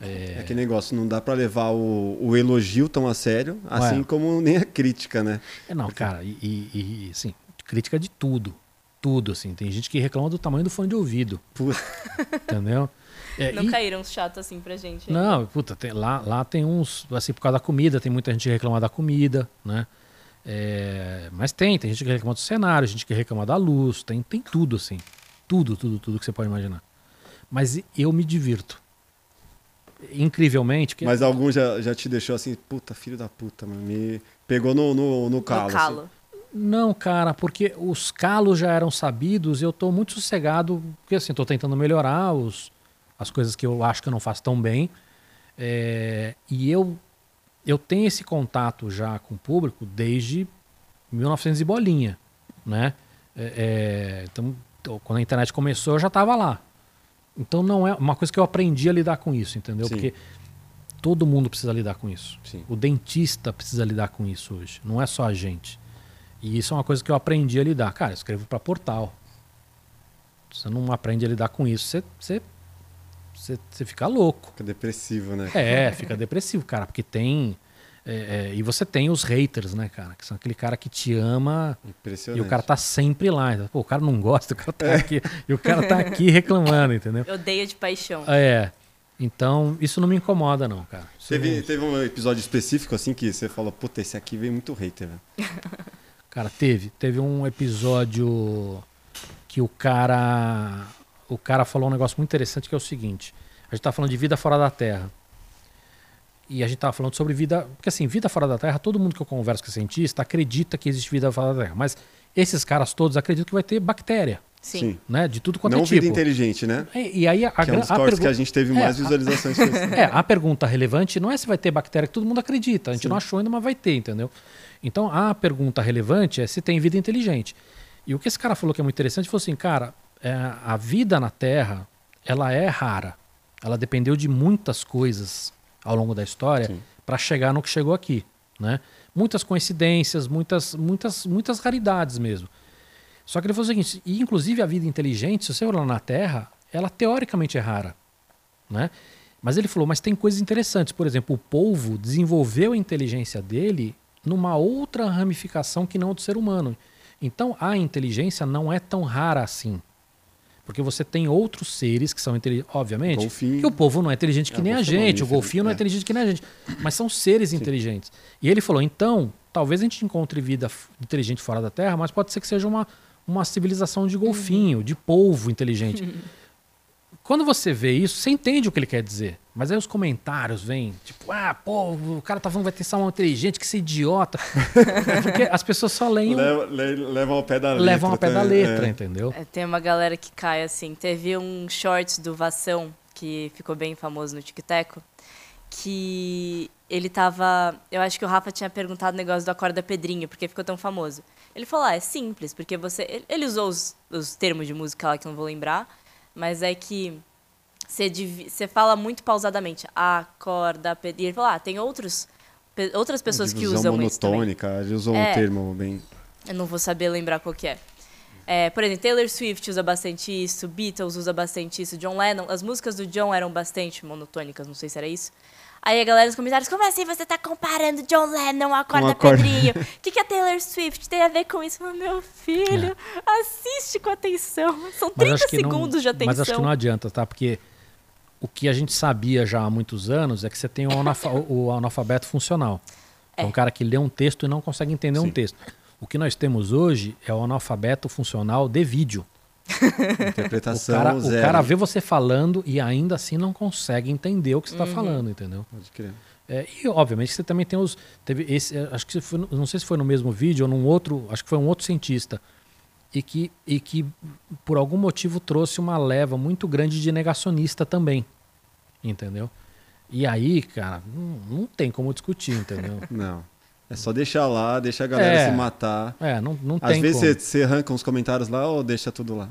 [SPEAKER 1] É que negócio, não dá pra levar o, o elogio tão a sério, assim
[SPEAKER 3] Ué.
[SPEAKER 1] como nem a crítica, né?
[SPEAKER 3] É, não, cara, e, e, e, assim, crítica de tudo. Tudo, assim. Tem gente que reclama do tamanho do fone de ouvido,
[SPEAKER 1] Puta, [LAUGHS]
[SPEAKER 3] entendeu? É,
[SPEAKER 2] Não
[SPEAKER 3] e-
[SPEAKER 2] caíram uns chatos assim pra gente? ainda?
[SPEAKER 3] Não, puta, tem- lá, lá tem uns, assim, por causa da comida, tem muita gente que reclama da comida, né? É, mas tem, tem gente que reclama do cenário, gente que reclama da luz, tem, tem tudo, assim. Tudo, tudo, tudo que você pode imaginar. Mas eu me divirto. Incrivelmente, porque
[SPEAKER 1] mas algum já, já te deixou assim, puta, filho da puta, mano, me pegou no, no, no calo.
[SPEAKER 2] No
[SPEAKER 1] assim.
[SPEAKER 3] Não, cara, porque os calos já eram sabidos e eu tô muito sossegado, porque assim, tô tentando melhorar os, as coisas que eu acho que eu não faço tão bem. É, e eu eu tenho esse contato já com o público desde 1900 e bolinha, né? É, é, então, quando a internet começou, eu já estava lá. Então não é uma coisa que eu aprendi a lidar com isso, entendeu?
[SPEAKER 1] Sim.
[SPEAKER 3] Porque todo mundo precisa lidar com isso.
[SPEAKER 1] Sim.
[SPEAKER 3] O dentista precisa lidar com isso hoje, não é só a gente. E isso é uma coisa que eu aprendi a lidar. Cara, eu escrevo para portal. Você não aprende a lidar com isso, você, você, você, você fica louco.
[SPEAKER 1] Fica depressivo, né?
[SPEAKER 3] É, fica depressivo, cara, porque tem. é, é, e você tem os haters, né, cara? Que são aquele cara que te ama
[SPEAKER 1] Impressionante.
[SPEAKER 3] e o cara tá sempre lá. Então, Pô, o cara não gosta, o cara tá aqui. E o cara tá aqui reclamando, entendeu?
[SPEAKER 2] Eu odeio de paixão.
[SPEAKER 3] É. Então, isso não me incomoda, não, cara. Isso
[SPEAKER 1] Teve, teve um episódio específico assim que você falou, puta, esse aqui veio muito hater, velho. [LAUGHS]
[SPEAKER 3] Cara, teve. Teve um episódio que o cara. O cara falou um negócio muito interessante que é o seguinte. A gente tá falando de vida fora da Terra. E a gente tava falando sobre vida. Porque assim, vida fora da Terra, todo mundo que eu converso com cientista acredita que existe vida fora da Terra. Mas esses caras todos acreditam que vai ter bactéria,
[SPEAKER 2] Sim.
[SPEAKER 3] né? De tudo quanto
[SPEAKER 1] Não
[SPEAKER 3] é tipo.
[SPEAKER 1] vida inteligente, né?
[SPEAKER 3] E, e aí a,
[SPEAKER 1] Que é um dos
[SPEAKER 3] a
[SPEAKER 1] cortes
[SPEAKER 3] pergu-
[SPEAKER 1] que a gente teve
[SPEAKER 3] É,
[SPEAKER 1] mais
[SPEAKER 3] a-
[SPEAKER 1] visualizações. [LAUGHS] esse.
[SPEAKER 3] é, a pergunta relevante não é se vai ter bactéria, que todo mundo acredita. A gente
[SPEAKER 1] Sim.
[SPEAKER 3] não achou ainda, mas vai ter, entendeu? Então a pergunta relevante é se tem vida inteligente. E o que esse cara falou que é muito interessante foi assim, cara, é, a vida na Terra, ela é rara. Ela dependeu de muitas coisas ao longo da história para chegar no que chegou aqui, né? Muitas coincidências, muitas, muitas, muitas raridades mesmo. Só que ele falou o seguinte, e inclusive a vida inteligente, se você olhar na Terra, ela teoricamente é rara, né? Mas ele falou, mas tem coisas interessantes. Por exemplo, o polvo desenvolveu a inteligência dele numa outra ramificação que não do ser humano. Então a inteligência não é tão rara assim. Porque você tem outros seres que são inteligentes, obviamente.
[SPEAKER 1] Golfinho.
[SPEAKER 3] Que o povo não é inteligente que
[SPEAKER 1] É,
[SPEAKER 3] nem a
[SPEAKER 1] é
[SPEAKER 3] gente, o golfinho não é
[SPEAKER 1] é.
[SPEAKER 3] inteligente que nem a gente. Mas são seres inteligentes. E ele falou, então, talvez a gente encontre vida inteligente fora da Terra, mas pode ser que seja uma, uma civilização de golfinho, de polvo inteligente. [LAUGHS] Quando você vê isso, você entende o que ele quer dizer. Mas aí os comentários vêm, tipo, ah, pô, o cara tá falando que vai ter salmão inteligente, que esse idiota. [LAUGHS] Porque as pessoas só leem,
[SPEAKER 1] Leva- le- Levam ao pé da letra.
[SPEAKER 3] levam ao pé da letra,
[SPEAKER 1] é.
[SPEAKER 3] entendeu?
[SPEAKER 2] É, tem uma galera que cai assim. Teve um shorts do Vação, que ficou bem famoso no TikTok, que ele tava. Eu acho que o Rafa tinha perguntado o negócio do Acorda Pedrinho, porque ficou tão famoso. Ele falou: ah, é simples, porque você. ele- Ele usou os, os termos de música lá que eu não vou lembrar, mas é que você, divi- você fala muito pausadamente. Acorda Pedrinho. Ele falou: ah, tem outros, pe- outras pessoas que usam isso também.
[SPEAKER 1] monotônica, ele usou
[SPEAKER 2] É.
[SPEAKER 1] um termo bem.
[SPEAKER 2] Eu não vou saber lembrar qual que é. É, por exemplo, Taylor Swift usa bastante isso, Beatles usa bastante isso, John Lennon, as músicas do John eram bastante monotônicas, não sei se era isso. Aí a galera nos comentários, como assim você tá comparando John Lennon a Acorda
[SPEAKER 1] Acorda-
[SPEAKER 2] Pedrinho? [LAUGHS] O que, que a Taylor Swift tem a ver com isso? Eu, Meu filho, assiste com atenção. São 30
[SPEAKER 3] É. acho que não-
[SPEAKER 2] segundos de atenção.
[SPEAKER 3] Mas acho que não adianta, tá? Porque o que a gente sabia já há muitos anos é que você tem o, analfa- o analfabeto funcional. É.
[SPEAKER 2] É.
[SPEAKER 3] um cara que lê um texto e não consegue entender um
[SPEAKER 1] Sim.
[SPEAKER 3] texto. O que nós temos hoje é o analfabeto funcional de vídeo. [LAUGHS] O
[SPEAKER 1] Interpretação
[SPEAKER 3] cara, o
[SPEAKER 1] zero.
[SPEAKER 3] cara vê você falando e ainda assim não consegue entender o que você está falando, entendeu?
[SPEAKER 1] Pode crer.
[SPEAKER 3] É, e obviamente você também tem os. Teve esse, acho que foi, não sei se foi no mesmo vídeo ou num outro, acho que foi um outro cientista. E que, e que por algum motivo trouxe uma leva muito grande de negacionista também. Entendeu? E aí, cara, não, não tem como discutir, entendeu? [LAUGHS]
[SPEAKER 1] Não. É só deixar lá, deixa a galera
[SPEAKER 3] É.
[SPEAKER 1] se matar.
[SPEAKER 3] É, não, não
[SPEAKER 1] Às
[SPEAKER 3] tem
[SPEAKER 1] vezes
[SPEAKER 3] como.
[SPEAKER 1] você, você arranca uns comentários lá ou deixa tudo lá.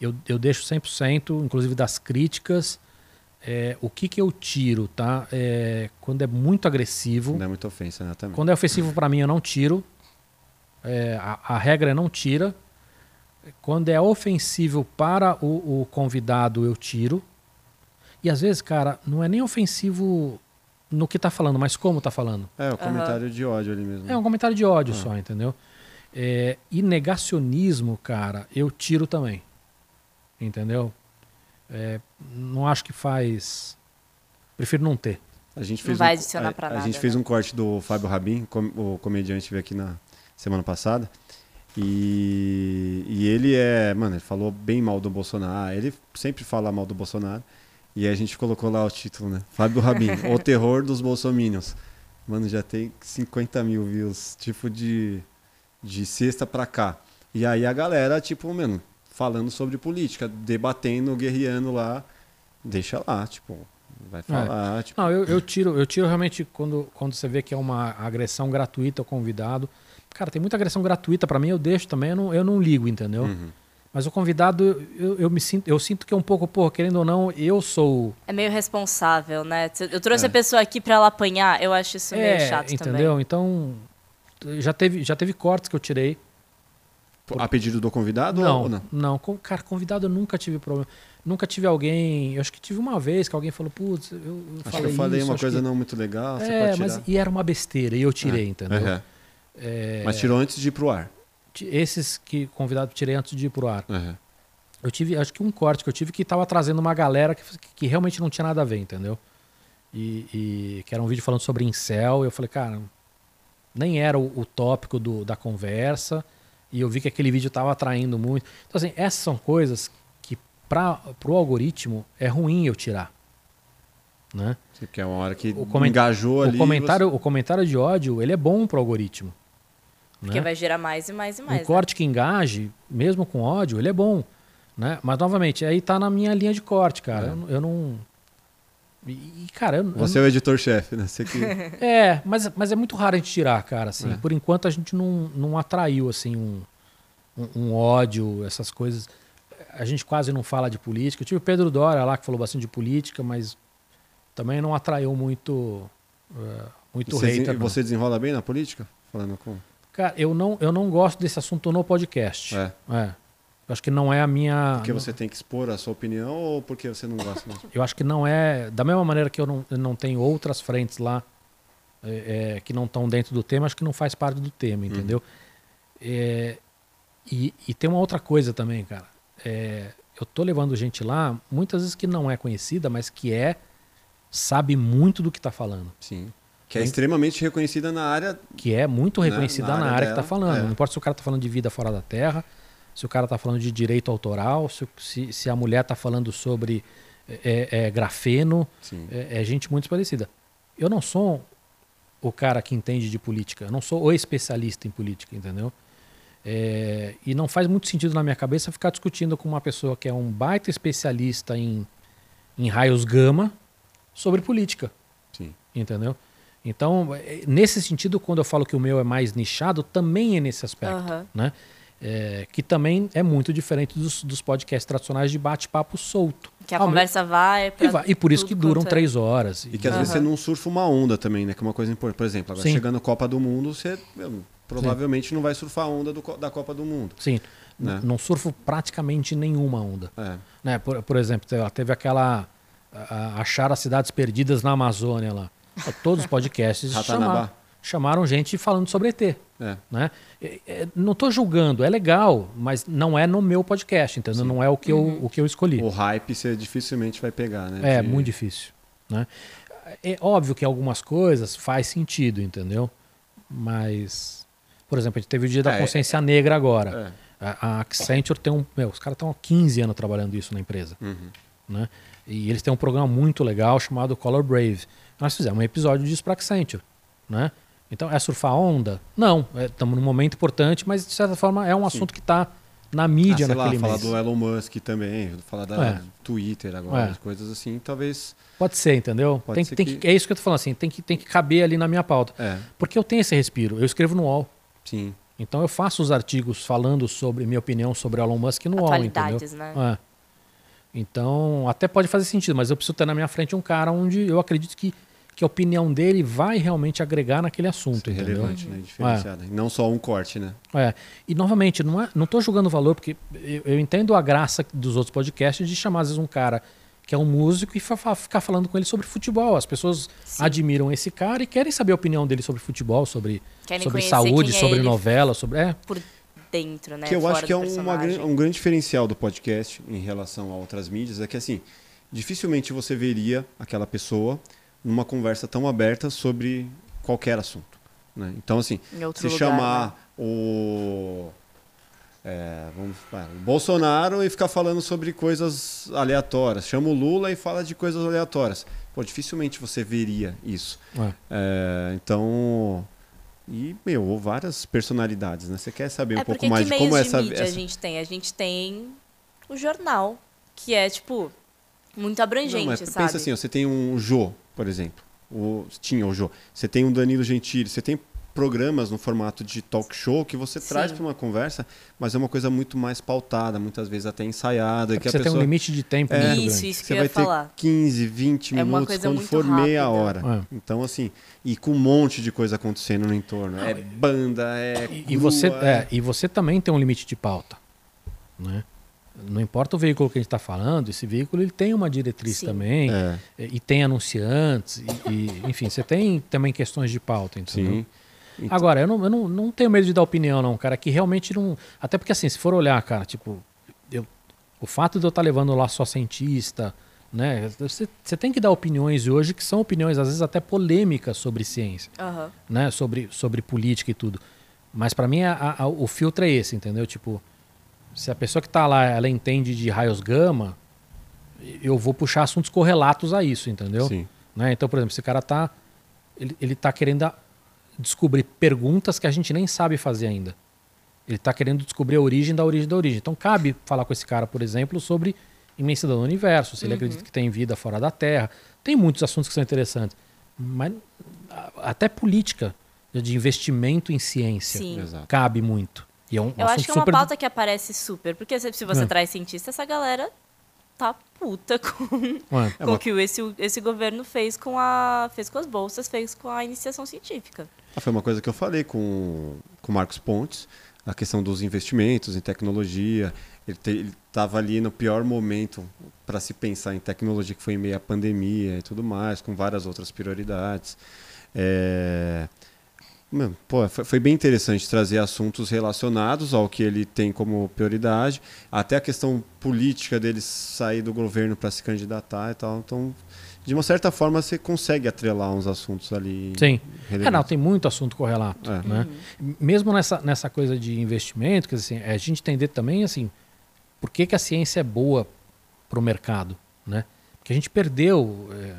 [SPEAKER 3] Eu, eu deixo 100%, inclusive das críticas. É, o que, que eu tiro, tá? É, quando é muito agressivo.
[SPEAKER 1] Não é muita ofensa, né? Também.
[SPEAKER 3] Quando é ofensivo para mim, eu não tiro. É, a, a regra é não tira. Quando é ofensivo para o, o convidado, eu tiro. E às vezes, cara, não é nem ofensivo no que tá falando, mas como tá falando.
[SPEAKER 1] É, o comentário de ódio ali mesmo.
[SPEAKER 3] É um comentário de ódio só, entendeu? É, e negacionismo, cara, eu tiro também. Entendeu? É, não acho que faz. Prefiro não ter.
[SPEAKER 1] A gente
[SPEAKER 2] Não
[SPEAKER 1] fez
[SPEAKER 2] vai
[SPEAKER 1] um,
[SPEAKER 2] adicionar
[SPEAKER 1] a,
[SPEAKER 2] pra
[SPEAKER 1] a
[SPEAKER 2] nada,
[SPEAKER 1] gente fez
[SPEAKER 2] né?
[SPEAKER 1] um corte do Fábio Rabin, com- o comediante veio aqui na semana passada. E, e ele é, mano, ele falou bem mal do Bolsonaro. Ele sempre fala mal do Bolsonaro. E a gente colocou lá o título, né? Fábio Rabin, [LAUGHS] o terror dos bolsominions. Mano, já tem 50 mil views, tipo de, de sexta pra cá. E aí a galera, tipo, mano, falando sobre política, debatendo, guerreando lá. Deixa lá, tipo, Vai falar, tipo,
[SPEAKER 3] Não, eu, eu tiro, eu tiro realmente quando, quando você vê que é uma agressão gratuita ao convidado. Cara, tem muita agressão gratuita pra mim, eu deixo também, eu não, eu não ligo, entendeu?
[SPEAKER 1] uhum.
[SPEAKER 3] Mas o convidado, eu, eu me sinto, eu sinto que é um pouco, pô, querendo ou não, eu sou.
[SPEAKER 2] É meio responsável, né? Eu trouxe
[SPEAKER 1] É.
[SPEAKER 2] a pessoa aqui pra ela apanhar, eu acho isso meio chato
[SPEAKER 3] entendeu?
[SPEAKER 2] também.
[SPEAKER 3] Então, já teve, já teve cortes que eu tirei.
[SPEAKER 1] A pedido do convidado
[SPEAKER 3] Não,
[SPEAKER 1] ou não?
[SPEAKER 3] não, cara, convidado eu nunca tive problema. Nunca tive alguém. Eu acho que tive uma vez que alguém falou, putz, eu, eu
[SPEAKER 1] Acho
[SPEAKER 3] falei
[SPEAKER 1] que eu falei
[SPEAKER 3] isso,
[SPEAKER 1] uma coisa
[SPEAKER 3] que-
[SPEAKER 1] não muito legal,
[SPEAKER 3] É, mas e era uma besteira, e eu tirei, entendeu?
[SPEAKER 1] Aham.
[SPEAKER 3] É,
[SPEAKER 1] Mas tirou antes de ir pro ar.
[SPEAKER 3] Esses que convidado tirei antes de ir pro ar.
[SPEAKER 1] Aham.
[SPEAKER 3] Eu tive, acho que um corte que eu tive que tava trazendo uma galera que, que realmente não tinha nada a ver, entendeu? E, e que era um vídeo falando sobre incel, e eu falei, cara, nem era o, o tópico do- da conversa, e eu vi que aquele vídeo tava atraindo muito. Então, assim, essas são coisas que para pro algoritmo é ruim eu tirar. Né?
[SPEAKER 1] Que é uma hora que
[SPEAKER 3] O coment-
[SPEAKER 1] engajou ali.
[SPEAKER 3] O comentário, o comentário de ódio, ele é bom pro algoritmo.
[SPEAKER 2] Porque
[SPEAKER 3] né?
[SPEAKER 2] vai gerar mais e mais e mais.
[SPEAKER 3] um
[SPEAKER 2] né?
[SPEAKER 3] corte que engaje, mesmo com ódio, ele é bom. Né? Mas, novamente, aí tá na minha linha de corte, cara.
[SPEAKER 1] É.
[SPEAKER 3] Eu, eu não. E, e, cara, eu, eu
[SPEAKER 1] Você é o editor-chefe, né? Você que... [LAUGHS]
[SPEAKER 3] É, mas, mas é muito raro a gente tirar, cara. Assim,
[SPEAKER 1] É.
[SPEAKER 3] Por enquanto a gente não, não atraiu assim um, um, um ódio, essas coisas. A gente quase não fala de política. Eu tive o Pedro Dória lá que falou bastante de política, mas também não atraiu muito, eh, muito
[SPEAKER 1] você,
[SPEAKER 3] hater.
[SPEAKER 1] desen-
[SPEAKER 3] não.
[SPEAKER 1] você desenrola bem na política? Falando com...
[SPEAKER 3] Cara, eu não, eu não gosto desse assunto no podcast.
[SPEAKER 1] É.
[SPEAKER 3] É. Eu acho que não é a minha.
[SPEAKER 1] Porque você tem que expor a sua opinião ou porque você não gosta mesmo?
[SPEAKER 3] Eu acho que não é. Da mesma maneira que eu não, eu não tenho outras frentes lá é, é, que não estão dentro do tema, acho que não faz parte do tema, entendeu? É, e, e tem uma outra coisa também, cara. É, eu tô levando gente lá, muitas vezes que não é conhecida, mas que é, sabe muito do que tá falando.
[SPEAKER 1] Sim. Que é
[SPEAKER 3] Tem-
[SPEAKER 1] extremamente reconhecida na área.
[SPEAKER 3] Que é muito reconhecida
[SPEAKER 1] na
[SPEAKER 3] na,
[SPEAKER 1] área
[SPEAKER 3] área, que
[SPEAKER 1] dela,
[SPEAKER 3] tá falando.
[SPEAKER 1] é.
[SPEAKER 3] Não importa se o cara tá falando de vida fora da terra, se o cara tá falando de direito autoral, se, se, se a mulher tá falando sobre é, é, grafeno. É, é gente muito parecida. Eu não sou o cara que entende de política, eu não sou o especialista em política, entendeu? É, e não faz muito sentido na minha cabeça ficar discutindo com uma pessoa que é um baita especialista em, em raios gama sobre política,
[SPEAKER 1] Sim.
[SPEAKER 3] entendeu? Então, é, nesse sentido, quando eu falo que o meu é mais nichado, também é nesse aspecto
[SPEAKER 2] Aham.
[SPEAKER 3] né? É, que também é muito diferente dos, dos podcasts tradicionais de bate-papo solto.
[SPEAKER 2] Que a
[SPEAKER 3] Ao
[SPEAKER 2] conversa vai,
[SPEAKER 3] E, vai- e por isso que duram
[SPEAKER 2] é-
[SPEAKER 3] três horas.
[SPEAKER 1] E que às vezes você não surfa uma onda também, né? Que é uma coisa importante. Por exemplo, agora
[SPEAKER 3] Sim.
[SPEAKER 1] chegando a Copa do Mundo, você meu, provavelmente não vai surfar a onda do da Copa do Mundo.
[SPEAKER 3] Sim,
[SPEAKER 1] Né?
[SPEAKER 3] não surfo praticamente nenhuma onda.
[SPEAKER 1] É.
[SPEAKER 3] Né? Por, por exemplo, teve, aquela. a- a- achar as cidades perdidas na Amazônia lá. Todos os podcasts [LAUGHS] chamaram, chamaram gente falando sobre ET.
[SPEAKER 1] É.
[SPEAKER 3] Né? É- é- não estou julgando, é legal, mas não é no meu podcast, entendeu? Não é o que, eu, o que eu escolhi.
[SPEAKER 1] O hype você dificilmente vai pegar, né?
[SPEAKER 3] É,
[SPEAKER 1] De-
[SPEAKER 3] muito difícil. Né? É óbvio que algumas coisas faz sentido, entendeu? Mas, por exemplo, a gente teve o Dia da
[SPEAKER 1] É,
[SPEAKER 3] Consciência Negra agora.
[SPEAKER 1] É.
[SPEAKER 3] A, a Accenture tem um. Meu, os caras estão há 15 anos trabalhando isso na empresa.
[SPEAKER 1] Uhum.
[SPEAKER 3] Né? E eles têm um programa muito legal chamado Color Brave. Nós fizemos um episódio disso para Accenture. Né? Então, é surfar onda? Não. Estamos num momento importante, mas de certa forma é um assunto que está na
[SPEAKER 1] Ah,
[SPEAKER 3] mídia
[SPEAKER 1] sei lá,
[SPEAKER 3] naquele
[SPEAKER 1] falar
[SPEAKER 3] mês.
[SPEAKER 1] do Elon Musk também, falar da
[SPEAKER 3] É.
[SPEAKER 1] Twitter agora,
[SPEAKER 3] É.
[SPEAKER 1] coisas assim, talvez.
[SPEAKER 3] Pode ser, entendeu?
[SPEAKER 1] Pode
[SPEAKER 3] Tem,
[SPEAKER 1] ser
[SPEAKER 3] tem
[SPEAKER 1] que-
[SPEAKER 3] que- é isso que eu tô falando assim, tem que, tem que caber ali na minha pauta.
[SPEAKER 1] É,
[SPEAKER 3] Porque eu tenho esse respiro, eu escrevo no UOL.
[SPEAKER 1] sim.
[SPEAKER 3] Então eu faço os artigos falando sobre minha opinião sobre Elon Musk no UOL, entendeu?
[SPEAKER 2] Né?
[SPEAKER 3] É. Então, até pode fazer sentido, mas eu preciso ter na minha frente um cara onde eu acredito que, que a opinião dele vai realmente agregar naquele assunto,
[SPEAKER 1] Ser
[SPEAKER 3] entendeu?
[SPEAKER 1] relevante, né? Diferenciado. E não só um corte, né?
[SPEAKER 3] É. E novamente, não é, não tô julgando o valor, porque eu, eu entendo a graça dos outros podcasts de chamar às vezes um cara que é um músico e fa- fa- ficar falando com ele sobre futebol. As pessoas
[SPEAKER 2] Sim.
[SPEAKER 3] admiram esse cara e querem saber a opinião dele sobre futebol, sobre,
[SPEAKER 2] Querem
[SPEAKER 3] sobre saúde,
[SPEAKER 2] é
[SPEAKER 3] sobre
[SPEAKER 2] ele
[SPEAKER 3] novela, sobre. É,
[SPEAKER 2] Por dentro, né?
[SPEAKER 1] que eu
[SPEAKER 2] Fora
[SPEAKER 1] acho que é uma um grande diferencial do podcast em relação a outras mídias é que assim dificilmente você veria aquela pessoa numa conversa tão aberta sobre qualquer assunto né? então assim se
[SPEAKER 2] lugar,
[SPEAKER 1] chamar
[SPEAKER 2] né?
[SPEAKER 1] o é, vamos, vai, o Bolsonaro e ficar falando sobre coisas aleatórias chama o Lula e fala de coisas aleatórias Pô, dificilmente você veria isso
[SPEAKER 3] é.
[SPEAKER 1] É, então e meu várias personalidades né você quer saber um
[SPEAKER 2] É
[SPEAKER 1] pouco mais
[SPEAKER 2] que
[SPEAKER 1] de como
[SPEAKER 2] de
[SPEAKER 1] essa,
[SPEAKER 2] mídia
[SPEAKER 1] essa
[SPEAKER 2] a gente tem? A gente tem o jornal, que é tipo Muito abrangente,
[SPEAKER 1] Não, mas
[SPEAKER 2] sabe?
[SPEAKER 1] pensa assim, ó, você tem um Jô, por exemplo. O, tinha o Jô. Você tem um Danilo Gentili, você tem programas no formato de talk show que você
[SPEAKER 2] Sim.
[SPEAKER 1] traz para uma conversa, mas é uma coisa muito mais pautada, muitas vezes até ensaiada.
[SPEAKER 3] É
[SPEAKER 1] que a
[SPEAKER 3] você tem
[SPEAKER 1] pessoa...
[SPEAKER 3] um limite de tempo
[SPEAKER 1] É.
[SPEAKER 3] muito
[SPEAKER 2] Isso, isso que
[SPEAKER 1] Você
[SPEAKER 2] eu
[SPEAKER 1] vai
[SPEAKER 2] ia
[SPEAKER 1] ter
[SPEAKER 2] falar.
[SPEAKER 1] 15, 20
[SPEAKER 2] É uma
[SPEAKER 1] minutos quando for meia
[SPEAKER 2] rápida.
[SPEAKER 1] hora.
[SPEAKER 3] É.
[SPEAKER 1] Então, assim, e com um monte de coisa acontecendo no entorno. É banda, é.
[SPEAKER 3] E, e
[SPEAKER 1] grua,
[SPEAKER 3] você, é, e você também tem um limite de pauta. Né? Não importa o veículo que a gente está falando, esse veículo ele tem uma diretriz
[SPEAKER 2] Sim.
[SPEAKER 3] também,
[SPEAKER 1] É,
[SPEAKER 3] e, e tem anunciantes, e, e, enfim, você tem também questões de pauta, entendeu?
[SPEAKER 1] sim. Então-
[SPEAKER 3] Agora, eu, não, eu não, não tenho medo de dar opinião, não, cara, que realmente não. Até porque, assim, se for olhar, cara, tipo, eu, o fato de eu estar levando lá só cientista, né? Você, você tem que dar opiniões hoje que são opiniões, às vezes, até polêmicas sobre ciência,
[SPEAKER 2] Aham.
[SPEAKER 3] né? Sobre, sobre política e tudo. Mas para mim, a- a- o filtro é esse, entendeu? Tipo, se a pessoa que tá lá, ela entende de raios gama, eu vou puxar assuntos correlatos a isso, entendeu?
[SPEAKER 1] Sim.
[SPEAKER 3] né? Então, por exemplo, esse cara tá ele, ele tá querendo a- descobrir perguntas que a gente nem sabe fazer ainda. Ele tá querendo descobrir a origem da origem da origem. Então, cabe falar com esse cara, por exemplo, sobre imensidão do universo, se ele acredita que tem vida fora da Terra. Tem muitos assuntos que são interessantes, mas até política de investimento em ciência
[SPEAKER 2] Sim.
[SPEAKER 3] Cabe muito. E é um
[SPEAKER 2] Eu acho que é uma
[SPEAKER 3] super
[SPEAKER 2] pauta que aparece super, porque se você
[SPEAKER 3] É.
[SPEAKER 2] traz cientista, essa galera tá puta [LAUGHS] com,
[SPEAKER 1] É
[SPEAKER 2] com
[SPEAKER 1] uma-
[SPEAKER 2] o que esse, esse governo fez com, a, fez com as bolsas, fez com a iniciação científica.
[SPEAKER 1] Ah, Foi uma coisa que eu falei com com o Marcos Pontes, a questão dos investimentos em tecnologia. Ele estava ali no pior momento para se pensar em tecnologia, que foi em meio à pandemia e tudo mais, com várias outras prioridades. É... Pô, foi, bem interessante trazer assuntos relacionados ao que ele tem como prioridade, até a questão política dele sair do governo para se candidatar e tal. Então, de uma certa forma, você consegue atrelar uns assuntos ali.
[SPEAKER 3] Sim. É, não, tem muito assunto correlato.
[SPEAKER 1] É.
[SPEAKER 3] Né? Mesmo nessa, nessa coisa de investimento, quer dizer, assim, a gente entender também assim, por que, que a ciência é boa para o mercado. Né? Porque a gente perdeu. é,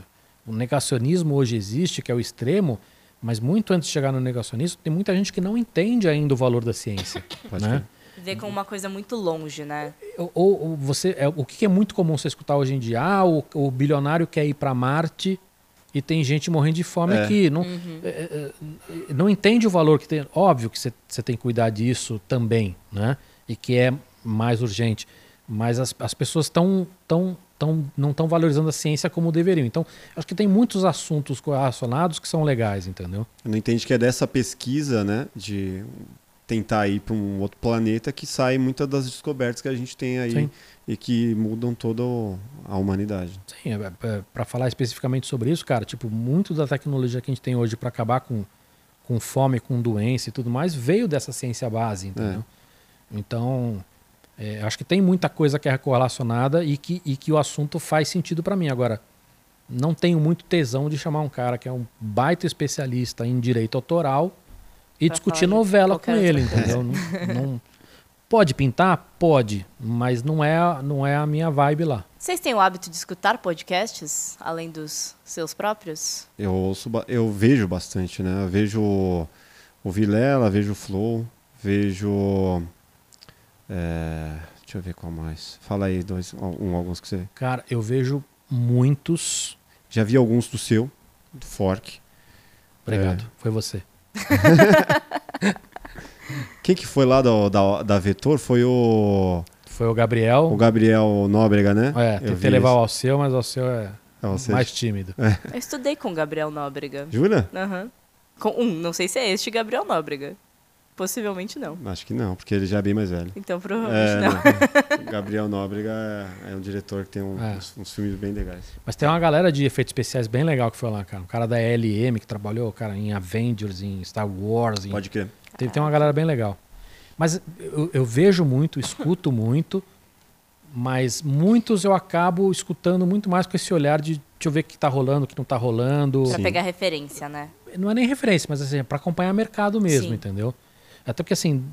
[SPEAKER 3] o negacionismo hoje existe, que é o extremo, mas muito antes de chegar no negacionismo, tem muita gente que não entende ainda o valor da ciência. [LAUGHS]
[SPEAKER 1] Pode
[SPEAKER 3] né?
[SPEAKER 2] Vê como uma coisa muito longe, né?
[SPEAKER 3] Ou, ou- ou você, é, o que é muito comum você escutar hoje em dia? Ah, o, o bilionário quer ir para Marte e tem gente morrendo de fome
[SPEAKER 1] É.
[SPEAKER 3] aqui. Não, é, é, é, não entende o valor que tem. Óbvio que você, você tem que cuidar disso também, né? E que é mais urgente. Mas as, as pessoas estão tão, tão, não estão valorizando a ciência como deveriam. Então, acho que tem muitos assuntos correlacionados que são legais, entendeu?
[SPEAKER 1] Não entende que é dessa pesquisa, né, de tentar ir para um outro planeta que sai muitas das descobertas que a gente tem aí
[SPEAKER 3] Sim.
[SPEAKER 1] e que mudam toda a humanidade.
[SPEAKER 3] Sim, para falar especificamente sobre isso, cara, tipo, muito da tecnologia que a gente tem hoje para acabar com, com fome, com doença e tudo mais, veio dessa ciência base, entendeu? Então, é, acho que tem muita coisa que é correlacionada e que, e que o assunto faz sentido para mim. Agora, não tenho muito tesão de chamar um cara que é um baita especialista em direito autoral e
[SPEAKER 2] Pra
[SPEAKER 3] discutir novela com ele, entendeu? Não- não- pode pintar? Pode, mas não é, a- não é a minha vibe lá.
[SPEAKER 2] Vocês têm o hábito de escutar podcasts, além dos seus próprios?
[SPEAKER 1] Eu ouço, eu vejo bastante, né? Eu vejo o Vilela, vejo o Flow, vejo é, deixa eu ver qual mais. Fala aí dois, um, alguns que você
[SPEAKER 3] Cara, eu vejo muitos.
[SPEAKER 1] já vi alguns do seu, do Fork.
[SPEAKER 3] Obrigado,
[SPEAKER 1] É.
[SPEAKER 3] foi você. [LAUGHS]
[SPEAKER 1] Quem que foi lá da, da, da Vetor? Foi o,
[SPEAKER 3] Foi o Gabriel.
[SPEAKER 1] o Gabriel Nóbrega, né?
[SPEAKER 3] É,
[SPEAKER 1] Eu
[SPEAKER 3] tentei levar o
[SPEAKER 1] esse.
[SPEAKER 3] Alceu, mas o Alceu é
[SPEAKER 1] É, você-
[SPEAKER 3] mais tímido.
[SPEAKER 2] Eu estudei com o Gabriel Nóbrega.
[SPEAKER 1] Jura?
[SPEAKER 2] Aham. Com um, não sei se é este Gabriel Nóbrega. Possivelmente não.
[SPEAKER 1] Acho que não, porque ele já é bem mais velho.
[SPEAKER 2] Então provavelmente
[SPEAKER 1] É,
[SPEAKER 2] não.
[SPEAKER 1] não. [LAUGHS] Gabriel Nóbrega é, um diretor que tem um-
[SPEAKER 3] É.
[SPEAKER 1] uns, uns filmes bem legais.
[SPEAKER 3] Mas tem uma galera de efeitos especiais bem legal que foi lá, cara. Um cara da LM que trabalhou, cara, em Avengers, em Star Wars. Em...
[SPEAKER 1] Pode crer.
[SPEAKER 3] Tem, tem uma galera bem legal. Mas eu, eu vejo muito, escuto muito, mas muitos eu acabo escutando muito mais com esse olhar de deixa eu ver o que tá rolando, o que não tá rolando.
[SPEAKER 2] Pra
[SPEAKER 1] Sim.
[SPEAKER 2] pegar referência, né?
[SPEAKER 3] não é nem referência, mas assim, é para acompanhar mercado mesmo,
[SPEAKER 2] Sim.
[SPEAKER 3] entendeu? Até porque assim,